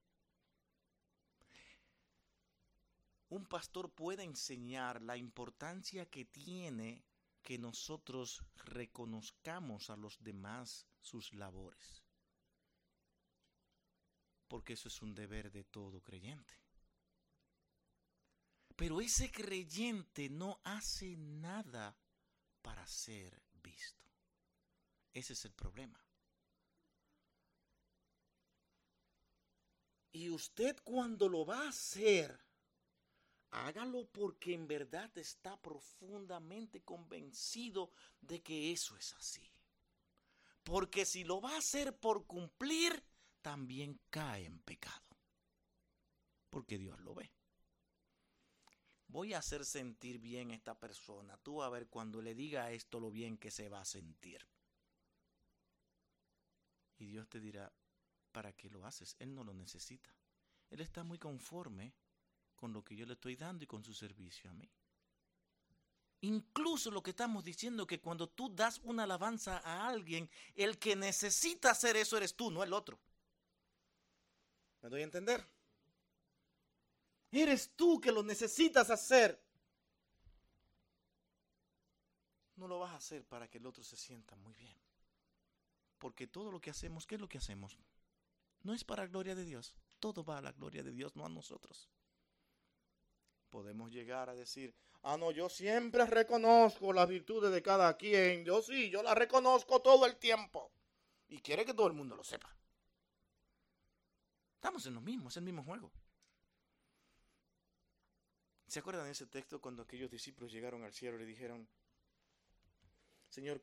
Un pastor puede enseñar la importancia que tiene que nosotros reconozcamos a los demás sus labores. Porque eso es un deber de todo creyente. Pero ese creyente no hace nada para ser visto. Ese es el problema. Y usted cuando lo va a hacer, hágalo porque en verdad está profundamente convencido de que eso es así. Porque si lo va a hacer por cumplir, también cae en pecado. Porque Dios lo ve voy a hacer sentir bien a esta persona. Tú a ver cuando le diga esto lo bien que se va a sentir. Y Dios te dirá, ¿para qué lo haces? Él no lo necesita. Él está muy conforme con lo que yo le estoy dando y con su servicio a mí. Incluso lo que estamos diciendo que cuando tú das una alabanza a alguien, el que necesita hacer eso eres tú, no el otro. ¿Me doy a entender? Eres tú que lo necesitas hacer. No lo vas a hacer para que el otro se sienta muy bien. Porque todo lo que hacemos, ¿qué es lo que hacemos? No es para la gloria de Dios. Todo va a la gloria de Dios, no a nosotros. Podemos llegar a decir, ah, no, yo siempre reconozco las virtudes de cada quien. Yo sí, yo las reconozco todo el tiempo. Y quiere que todo el mundo lo sepa. Estamos en lo mismo, es el mismo juego. ¿Se acuerdan de ese texto cuando aquellos discípulos llegaron al cielo y le dijeron, Señor,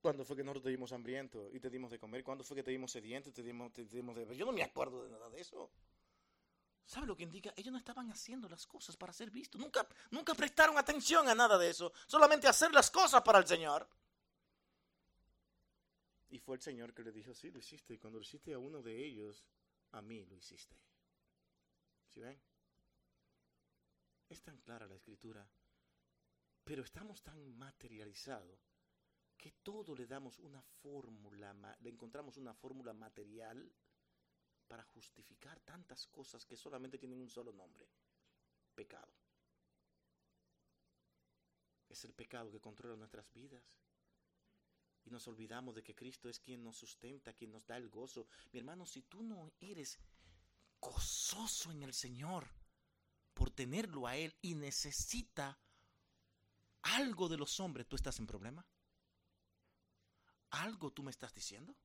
¿cuándo fue que nosotros te dimos hambriento y te dimos de comer? ¿Cuándo fue que te dimos sediento y te dimos, te dimos de beber? Yo no me acuerdo de nada de eso. ¿Sabe lo que indica? Ellos no estaban haciendo las cosas para ser vistos. Nunca, nunca prestaron atención a nada de eso. Solamente hacer las cosas para el Señor. Y fue el Señor que le dijo, sí, lo hiciste. Y cuando lo hiciste a uno de ellos, a mí lo hiciste. ¿Sí ven? Es tan clara la escritura, pero estamos tan materializados que todo le damos una fórmula, le encontramos una fórmula material para justificar tantas cosas que solamente tienen un solo nombre, pecado. Es el pecado que controla nuestras vidas. Y nos olvidamos de que Cristo es quien nos sustenta, quien nos da el gozo. Mi hermano, si tú no eres gozoso en el Señor, por tenerlo a Él y necesita algo de los hombres, ¿tú estás en problema? ¿Algo tú me estás diciendo?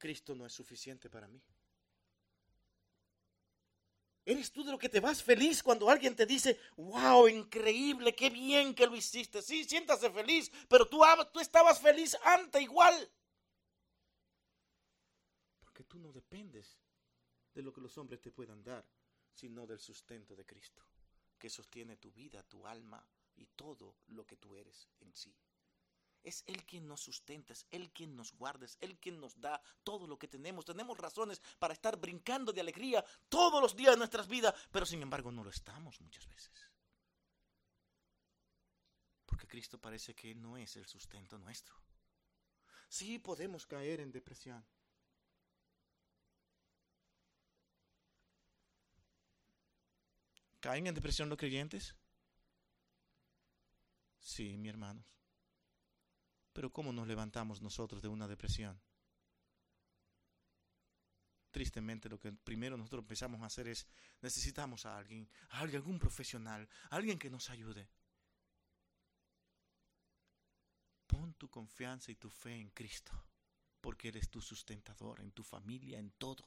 Cristo no es suficiente para mí. ¿Eres tú de lo que te vas feliz cuando alguien te dice, wow, increíble, qué bien que lo hiciste? Sí, siéntase feliz, pero tú, tú estabas feliz antes igual. Porque tú no dependes de lo que los hombres te puedan dar sino del sustento de Cristo, que sostiene tu vida, tu alma y todo lo que tú eres en sí. Es Él quien nos sustenta, es Él quien nos guarda, es Él quien nos da todo lo que tenemos. Tenemos razones para estar brincando de alegría todos los días de nuestras vidas, pero sin embargo no lo estamos muchas veces. Porque Cristo parece que no es el sustento nuestro. Sí podemos caer en depresión, ¿Caen en depresión los creyentes? Sí, mi hermanos. Pero ¿cómo nos levantamos nosotros de una depresión? tristemente lo que primero nosotros empezamos a hacer es necesitamos a alguien, a alguien, algún profesional, alguien que nos ayude. Pon tu confianza y tu fe en Cristo, porque eres tu sustentador, en tu familia, en todo.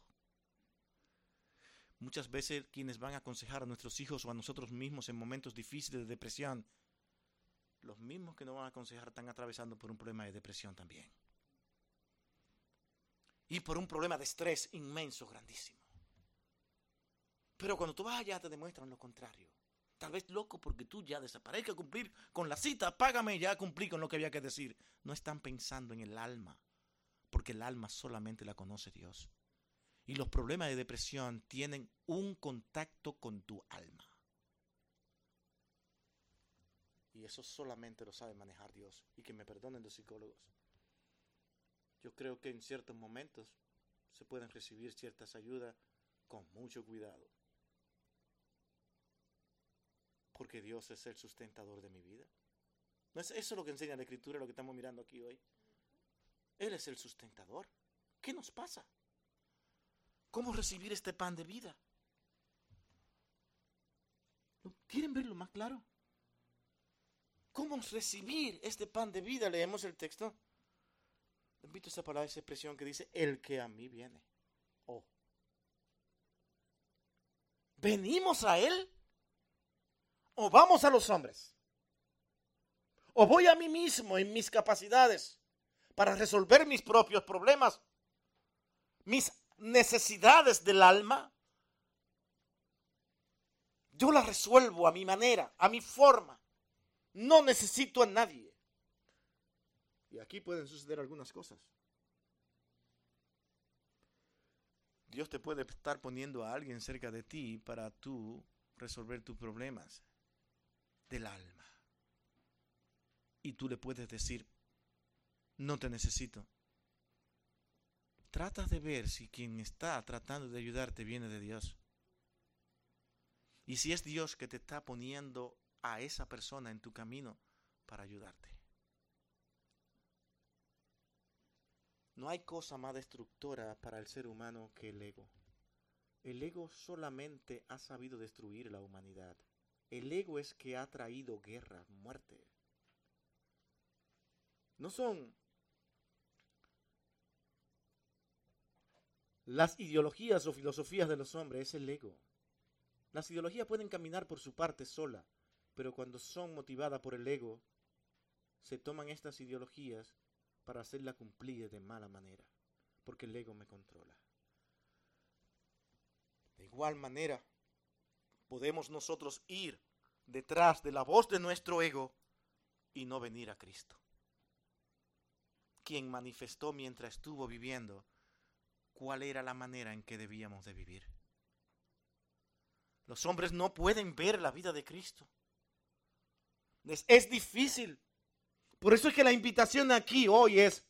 Muchas veces quienes van a aconsejar a nuestros hijos o a nosotros mismos en momentos difíciles de depresión, los mismos que nos van a aconsejar están atravesando por un problema de depresión también y por un problema de estrés inmenso, grandísimo. Pero cuando tú vas allá te demuestran lo contrario. Tal vez loco porque tú ya desaparezcas, cumplir con la cita, págame, ya cumplí con lo que había que decir. No están pensando en el alma, porque el alma solamente la conoce Dios. Y los problemas de depresión tienen un contacto con tu alma. Y eso solamente lo sabe manejar Dios. Y que me perdonen los psicólogos yo creo que en ciertos momentos se pueden recibir ciertas ayudas con mucho cuidado. Porque Dios es el sustentador de mi vida. ¿No es eso lo que enseña la Escritura, lo que estamos mirando aquí hoy? Él es el sustentador. ¿Qué nos pasa? ¿Cómo recibir este pan de vida? ¿Quieren verlo más claro? ¿Cómo recibir este pan de vida? Leemos el texto. Repito esa palabra, esa expresión que dice, el que a mí viene. Oh. ¿Venimos a Él? ¿O vamos a los hombres? ¿O voy a mí mismo en mis capacidades para resolver mis propios problemas? Mis necesidades del alma. Yo las resuelvo a mi manera, a mi forma. No necesito a nadie. Y aquí pueden suceder algunas cosas. Dios te puede estar poniendo a alguien cerca de ti para tú resolver tus problemas del alma. Y tú le puedes decir, no te necesito. Tratas de ver si quien está tratando de ayudarte viene de Dios. Y si es Dios que te está poniendo a esa persona en tu camino para ayudarte. No hay cosa más destructora para el ser humano que el ego. El ego solamente ha sabido destruir la humanidad. El ego es que ha traído guerra, muerte. No son las ideologías o filosofías de los hombres, es el ego. Las ideologías pueden caminar por su parte sola, pero cuando son motivadas por el ego, se toman estas ideologías para hacerla cumplir de mala manera, porque el ego me controla. De igual manera, podemos nosotros ir detrás de la voz de nuestro ego y no venir a Cristo, quien manifestó mientras estuvo viviendo cuál era la manera en que debíamos de vivir. Los hombres no pueden ver la vida de Cristo. Es, difícil por eso es que la invitación aquí hoy es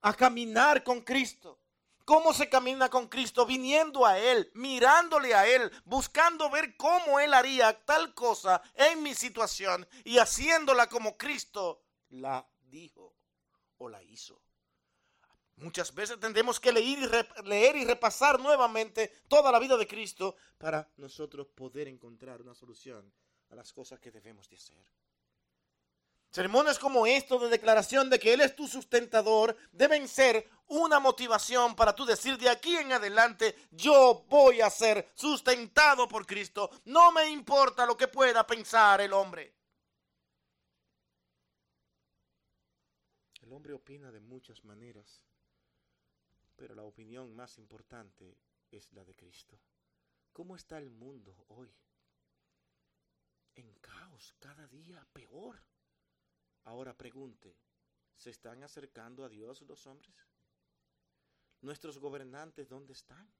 a caminar con Cristo. ¿Cómo se camina con Cristo? Viniendo a Él, mirándole a Él, buscando ver cómo Él haría tal cosa en mi situación y haciéndola como Cristo la dijo o la hizo. Muchas veces tendremos que leer y, leer y repasar nuevamente toda la vida de Cristo para nosotros poder encontrar una solución a las cosas que debemos de hacer. Sermones como estos de declaración de que Él es tu sustentador deben ser una motivación para tú decir de aquí en adelante, yo voy a ser sustentado por Cristo. No me importa lo que pueda pensar el hombre. El hombre opina de muchas maneras, pero la opinión más importante es la de Cristo. ¿Cómo está el mundo hoy? En caos, cada día peor. Ahora pregunte, ¿se están acercando a Dios los hombres? ¿Nuestros gobernantes dónde están?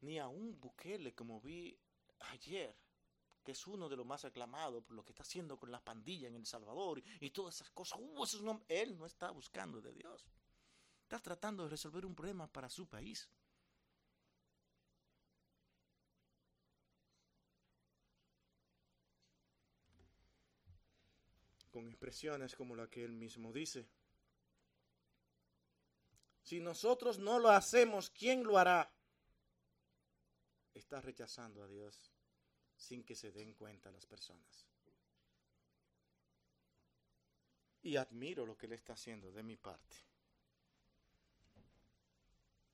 Ni a un Bukele como vi ayer, que es uno de los más aclamados por lo que está haciendo con la pandilla en El Salvador y todas esas cosas. Uh, él no está buscando de Dios. Está tratando de resolver un problema para su país. Con expresiones como la que él mismo dice. Si nosotros no lo hacemos, ¿quién lo hará? Está rechazando a Dios sin que se den cuenta las personas. Y admiro lo que él está haciendo de mi parte.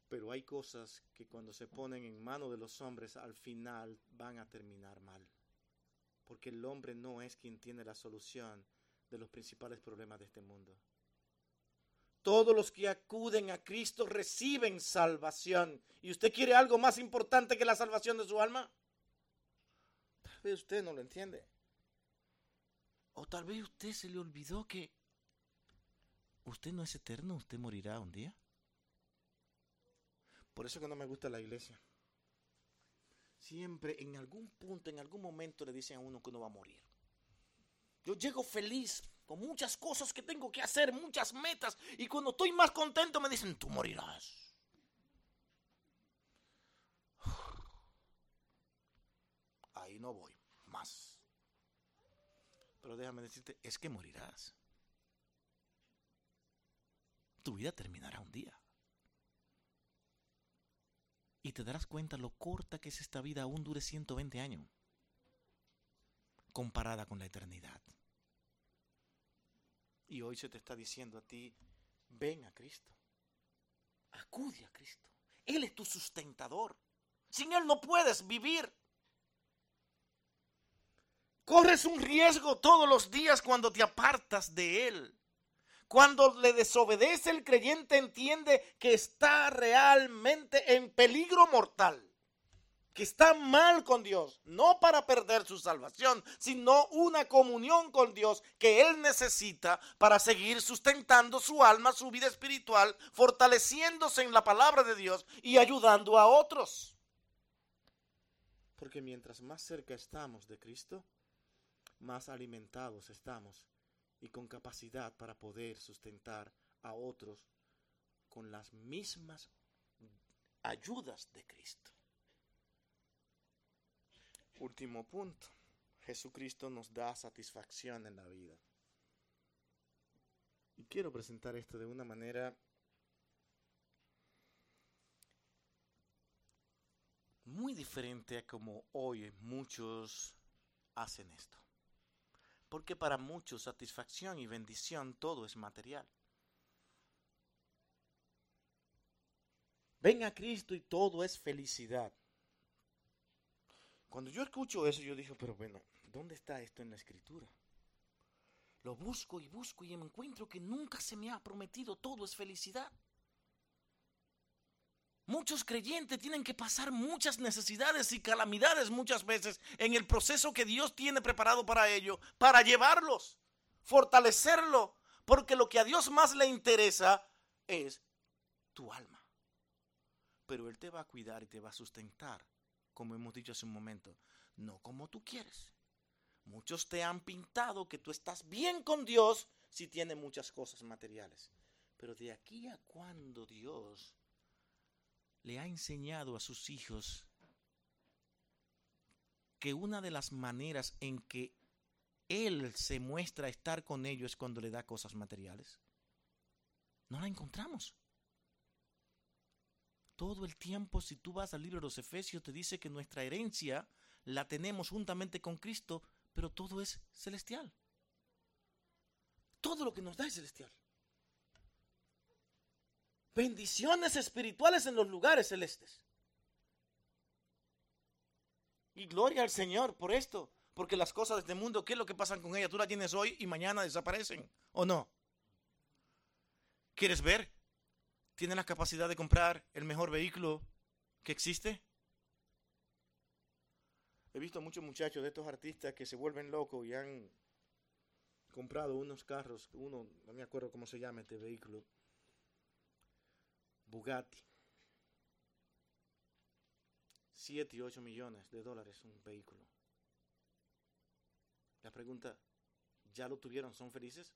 Pero hay cosas que cuando se ponen en manos de los hombres al final van a terminar mal. Porque el hombre no es quien tiene la solución de los principales problemas de este mundo. Todos los que acuden a Cristo reciben salvación. ¿Y usted quiere algo más importante que la salvación de su alma? Tal vez usted no lo entiende. O tal vez usted se le olvidó que usted no es eterno, usted morirá un día. Por eso que no me gusta la iglesia. Siempre en algún punto, en algún momento le dicen a uno que uno va a morir. Yo llego feliz con muchas cosas que tengo que hacer, muchas metas. Y cuando estoy más contento me dicen, tú morirás. Ahí no voy más. Pero déjame decirte, es que morirás. Tu vida terminará un día. Y te darás cuenta lo corta que es esta vida, aún dure 120 años, comparada con la eternidad. Y hoy se te está diciendo a ti, ven a Cristo. Acude a Cristo. Él es tu sustentador. Sin Él no puedes vivir. Corres un riesgo todos los días cuando te apartas de Él. Cuando le desobedece el creyente entiende que está realmente en peligro mortal está mal con Dios, no para perder su salvación, sino una comunión con Dios que Él necesita para seguir sustentando su alma, su vida espiritual, fortaleciéndose en la palabra de Dios y ayudando a otros. Porque mientras más cerca estamos de Cristo, más alimentados estamos y con capacidad para poder sustentar a otros con las mismas ayudas de Cristo. Último punto. Jesucristo nos da satisfacción en la vida. Y quiero presentar esto de una manera muy diferente a como hoy muchos hacen esto. Porque para muchos satisfacción y bendición todo es material. Ven a Cristo y todo es felicidad. Cuando yo escucho eso, yo digo, pero bueno, ¿dónde está esto en la escritura? Lo busco y busco y me encuentro que nunca se me ha prometido todo es felicidad. Muchos creyentes tienen que pasar muchas necesidades y calamidades muchas veces en el proceso que Dios tiene preparado para ello, para llevarlos, fortalecerlo, porque lo que a Dios más le interesa es tu alma. Pero Él te va a cuidar y te va a sustentar como hemos dicho hace un momento, no como tú quieres. Muchos te han pintado que tú estás bien con Dios si tiene muchas cosas materiales. Pero de aquí a cuando Dios le ha enseñado a sus hijos que una de las maneras en que Él se muestra estar con ellos es cuando le da cosas materiales. No la encontramos. Todo el tiempo, si tú vas al libro de los Efesios, te dice que nuestra herencia la tenemos juntamente con Cristo, pero todo es celestial. Todo lo que nos da es celestial. Bendiciones espirituales en los lugares celestes. Y gloria al Señor por esto. Porque las cosas de este mundo, ¿qué es lo que pasa con ellas? Tú las tienes hoy y mañana desaparecen. ¿O no? ¿Quieres ver? ¿Tiene la capacidad de comprar el mejor vehículo que existe? He visto muchos muchachos de estos artistas que se vuelven locos y han comprado unos carros, uno, no me acuerdo cómo se llama este vehículo, Bugatti. 7 y 8 millones de dólares un vehículo. La pregunta, ¿ya lo tuvieron? ¿Son felices?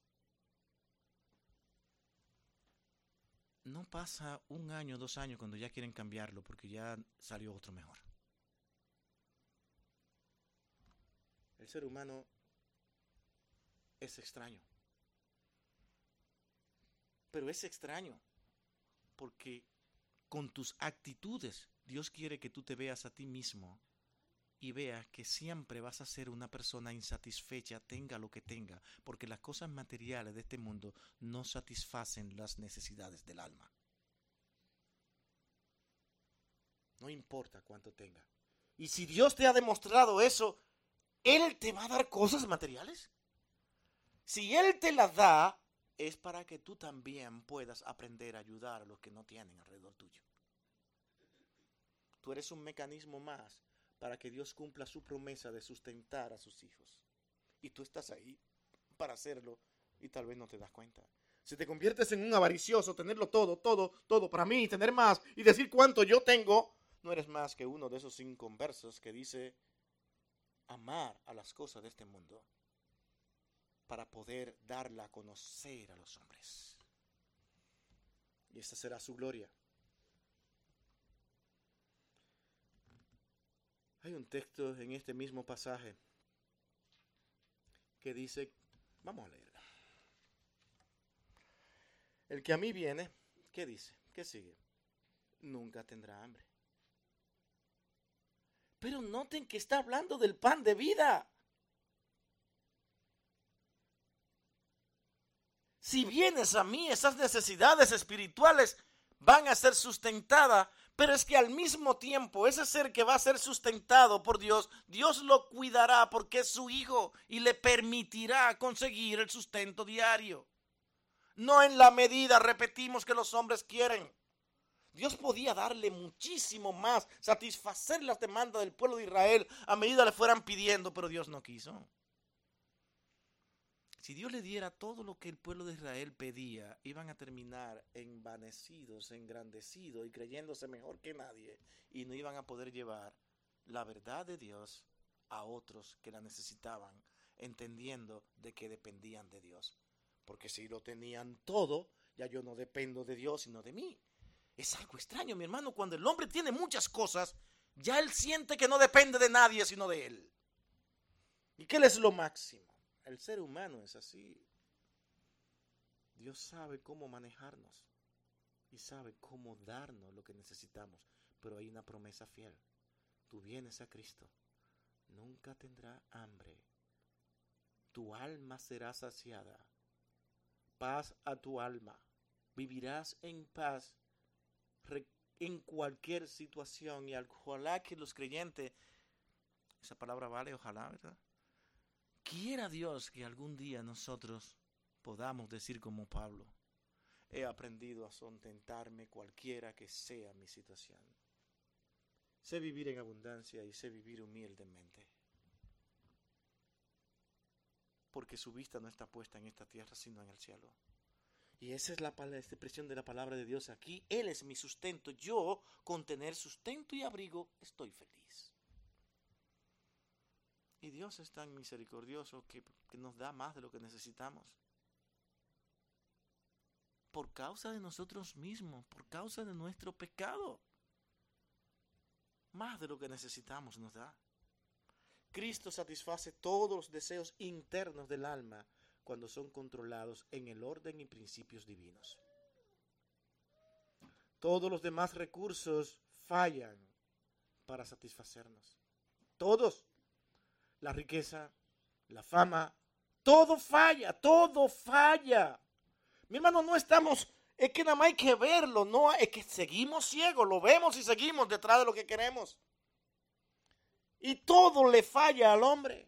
No pasa un año, dos años cuando ya quieren cambiarlo porque ya salió otro mejor. El ser humano es extraño. Pero es extraño porque con tus actitudes Dios quiere que tú te veas a ti mismo y veas que siempre vas a ser una persona insatisfecha, tenga lo que tenga, porque las cosas materiales de este mundo no satisfacen las necesidades del alma. No importa cuánto tenga. Y si Dios te ha demostrado eso, Él te va a dar cosas materiales. Si Él te las da, es para que tú también puedas aprender a ayudar a los que no tienen alrededor tuyo. Tú eres un mecanismo más para que Dios cumpla su promesa de sustentar a sus hijos. Y tú estás ahí para hacerlo y tal vez no te das cuenta. Si te conviertes en un avaricioso, tenerlo todo, todo, todo para mí, tener más y decir cuánto yo tengo, no eres más que uno de esos inconversos que dice amar a las cosas de este mundo para poder darla a conocer a los hombres. Y esta será su gloria. Hay un texto en este mismo pasaje que dice, vamos a leerlo. El que a mí viene, ¿qué dice? ¿Qué sigue? Nunca tendrá hambre. Pero noten que está hablando del pan de vida. Si vienes a mí, esas necesidades espirituales van a ser sustentadas, pero es que al mismo tiempo ese ser que va a ser sustentado por Dios, Dios lo cuidará porque es su hijo y le permitirá conseguir el sustento diario. No en la medida, repetimos, que los hombres quieren. Dios podía darle muchísimo más, satisfacer las demandas del pueblo de Israel a medida le fueran pidiendo, pero Dios no quiso. Si Dios le diera todo lo que el pueblo de Israel pedía, iban a terminar envanecidos, engrandecidos y creyéndose mejor que nadie y no iban a poder llevar la verdad de Dios a otros que la necesitaban, entendiendo de que dependían de Dios. Porque si lo tenían todo, ya yo no dependo de Dios, sino de mí. Es algo extraño, mi hermano, cuando el hombre tiene muchas cosas, ya él siente que no depende de nadie, sino de él. ¿Y qué es lo máximo? El ser humano es así. Dios sabe cómo manejarnos y sabe cómo darnos lo que necesitamos, pero hay una promesa fiel. Tú vienes a Cristo, nunca tendrá hambre. Tu alma será saciada. Paz a tu alma. Vivirás en paz en cualquier situación y ojalá que los creyentes, esa palabra vale, ojalá, ¿verdad? Quiera Dios que algún día nosotros podamos decir como Pablo, he aprendido a contentarme cualquiera que sea mi situación. Sé vivir en abundancia y sé vivir humildemente. Porque su vista no está puesta en esta tierra, sino en el cielo. Y esa es la expresión de la palabra de Dios aquí. Él es mi sustento. Yo, con tener sustento y abrigo, estoy feliz. Y Dios es tan misericordioso que, nos da más de lo que necesitamos. Por causa de nosotros mismos, por causa de nuestro pecado. Más de lo que necesitamos nos da. Cristo satisface todos los deseos internos del alma cuando son controlados en el orden y principios divinos. Todos los demás recursos fallan para satisfacernos. Todos la riqueza, la fama, todo falla, todo falla. Mi hermano, no estamos, es que nada más hay que verlo, no, es que seguimos ciegos, lo vemos y seguimos detrás de lo que queremos. Y todo le falla al hombre.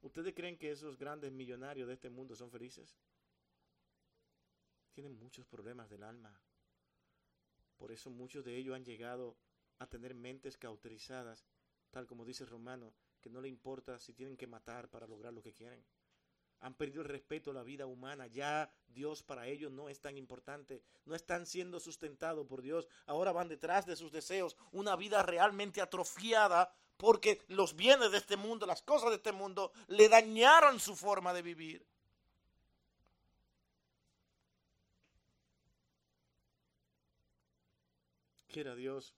¿Ustedes creen que esos grandes millonarios de este mundo son felices? Tienen muchos problemas del alma. Por eso muchos de ellos han llegado a tener mentes cauterizadas tal como dice Romano, que no le importa si tienen que matar para lograr lo que quieren. Han perdido el respeto a la vida humana. Ya Dios para ellos no es tan importante. No están siendo sustentados por Dios. Ahora van detrás de sus deseos. Una vida realmente atrofiada porque los bienes de este mundo, las cosas de este mundo, le dañaron su forma de vivir. Quiera Dios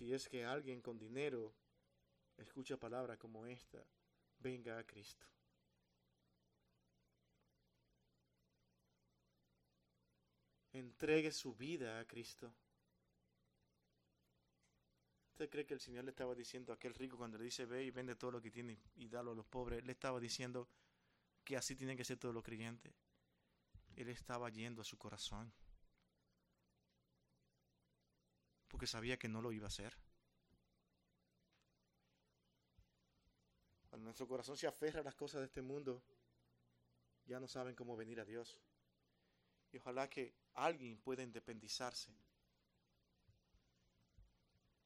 si es que alguien con dinero escucha palabras como esta venga a Cristo. Entregue su vida a Cristo. ¿Usted cree que el Señor le estaba diciendo a aquel rico cuando le dice ve y vende todo lo que tiene y dalo a los pobres? Le estaba diciendo que así tienen que ser todos los creyentes. Él estaba yendo a su corazón. Porque sabía que no lo iba a hacer. Cuando nuestro corazón se aferra a las cosas de este mundo, ya no saben cómo venir a Dios. Y ojalá que alguien pueda independizarse.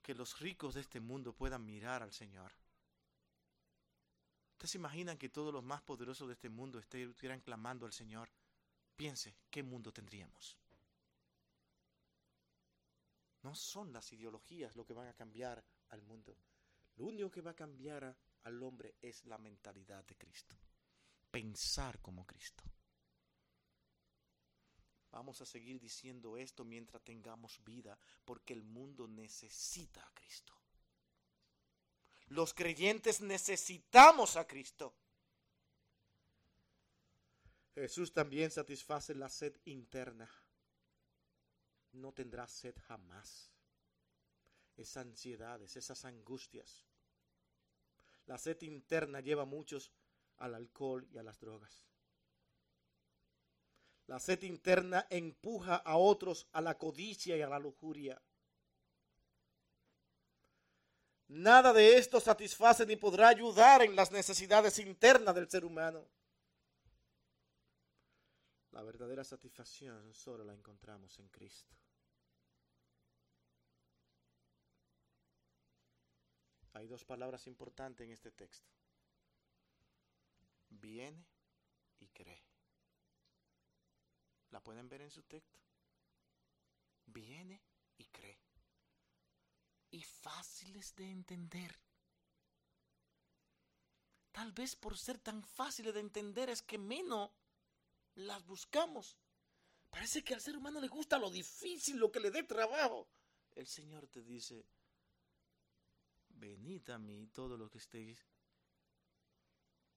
Que los ricos de este mundo puedan mirar al Señor. ¿Ustedes se imaginan que todos los más poderosos de este mundo estuvieran clamando al Señor? Piense, ¿qué mundo tendríamos? No son las ideologías lo que van a cambiar al mundo. Lo único que va a cambiar al hombre es la mentalidad de Cristo. Pensar como Cristo. Vamos a seguir diciendo esto mientras tengamos vida, porque el mundo necesita a Cristo. Los creyentes necesitamos a Cristo. Jesús también satisface la sed interna. No tendrá sed jamás. Esas ansiedades, esas angustias, la sed interna lleva a muchos al alcohol y a las drogas. La sed interna empuja a otros a la codicia y a la lujuria. Nada de esto satisface ni podrá ayudar en las necesidades internas del ser humano. La verdadera satisfacción solo la encontramos en Cristo. Hay dos palabras importantes en este texto. Viene y cree. ¿La pueden ver en su texto? Viene y cree. Y fáciles de entender. Tal vez por ser tan fáciles de entender es que menos las buscamos. Parece que al ser humano le gusta lo difícil, lo que le dé trabajo. El Señor te dice, venid a mí todos los que estéis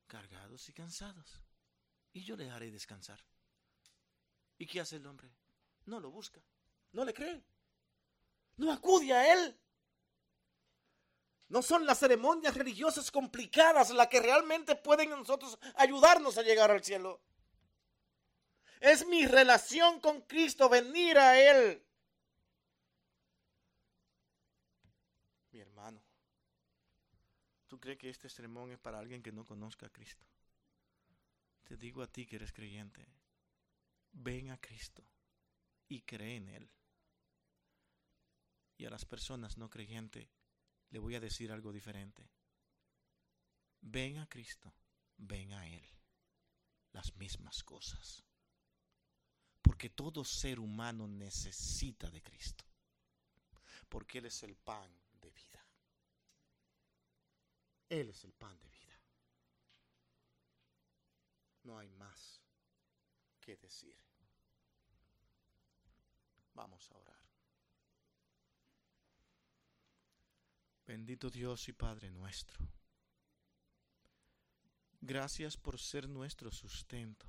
cargados y cansados, y yo les haré descansar. ¿Y qué hace el hombre? No lo busca, no le cree, no acude a él. No son las ceremonias religiosas complicadas las que realmente pueden nosotros ayudarnos a llegar al cielo. Es mi relación con Cristo, venir a Él. Mi hermano, ¿Tú crees que este sermón es para alguien que no conozca a Cristo? Te digo a ti que eres creyente, ven a Cristo y cree en Él. Y a las personas no creyentes le voy a decir algo diferente. Ven a Cristo, ven a Él. Las mismas cosas. Porque todo ser humano necesita de Cristo. Porque Él es el pan él es el pan de vida. No hay más que decir. Vamos a orar. Bendito Dios y Padre nuestro. Gracias por ser nuestro sustento.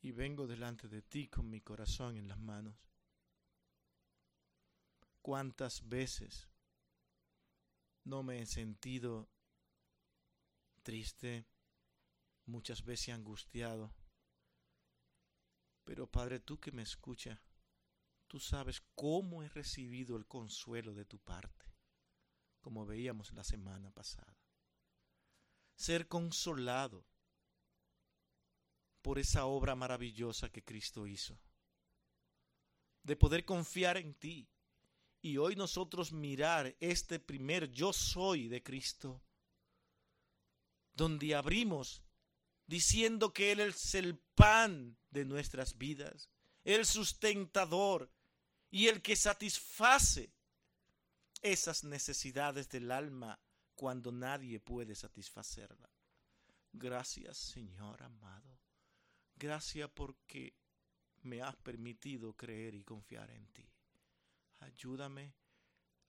Y vengo delante de ti con mi corazón en las manos cuántas veces no me he sentido triste, muchas veces angustiado. Pero Padre, tú que me escuchas, tú sabes cómo he recibido el consuelo de tu parte, como veíamos la semana pasada. Ser consolado por esa obra maravillosa que Cristo hizo, de poder confiar en ti, y hoy nosotros mirar este primer yo soy de Cristo, donde abrimos diciendo que Él es el pan de nuestras vidas, el sustentador y el que satisface esas necesidades del alma cuando nadie puede satisfacerla. Gracias Señor amado. Gracias porque me has permitido creer y confiar en ti ayúdame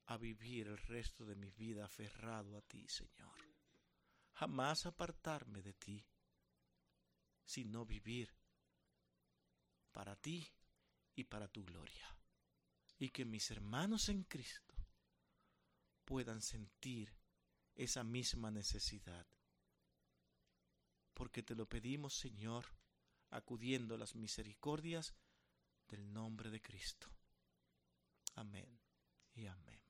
a vivir el resto de mi vida aferrado a ti, Señor. Jamás apartarme de ti, sino vivir para ti y para tu gloria. Y que mis hermanos en Cristo puedan sentir esa misma necesidad. Porque te lo pedimos, Señor, acudiendo a las misericordias del nombre de Cristo. Amén y amén.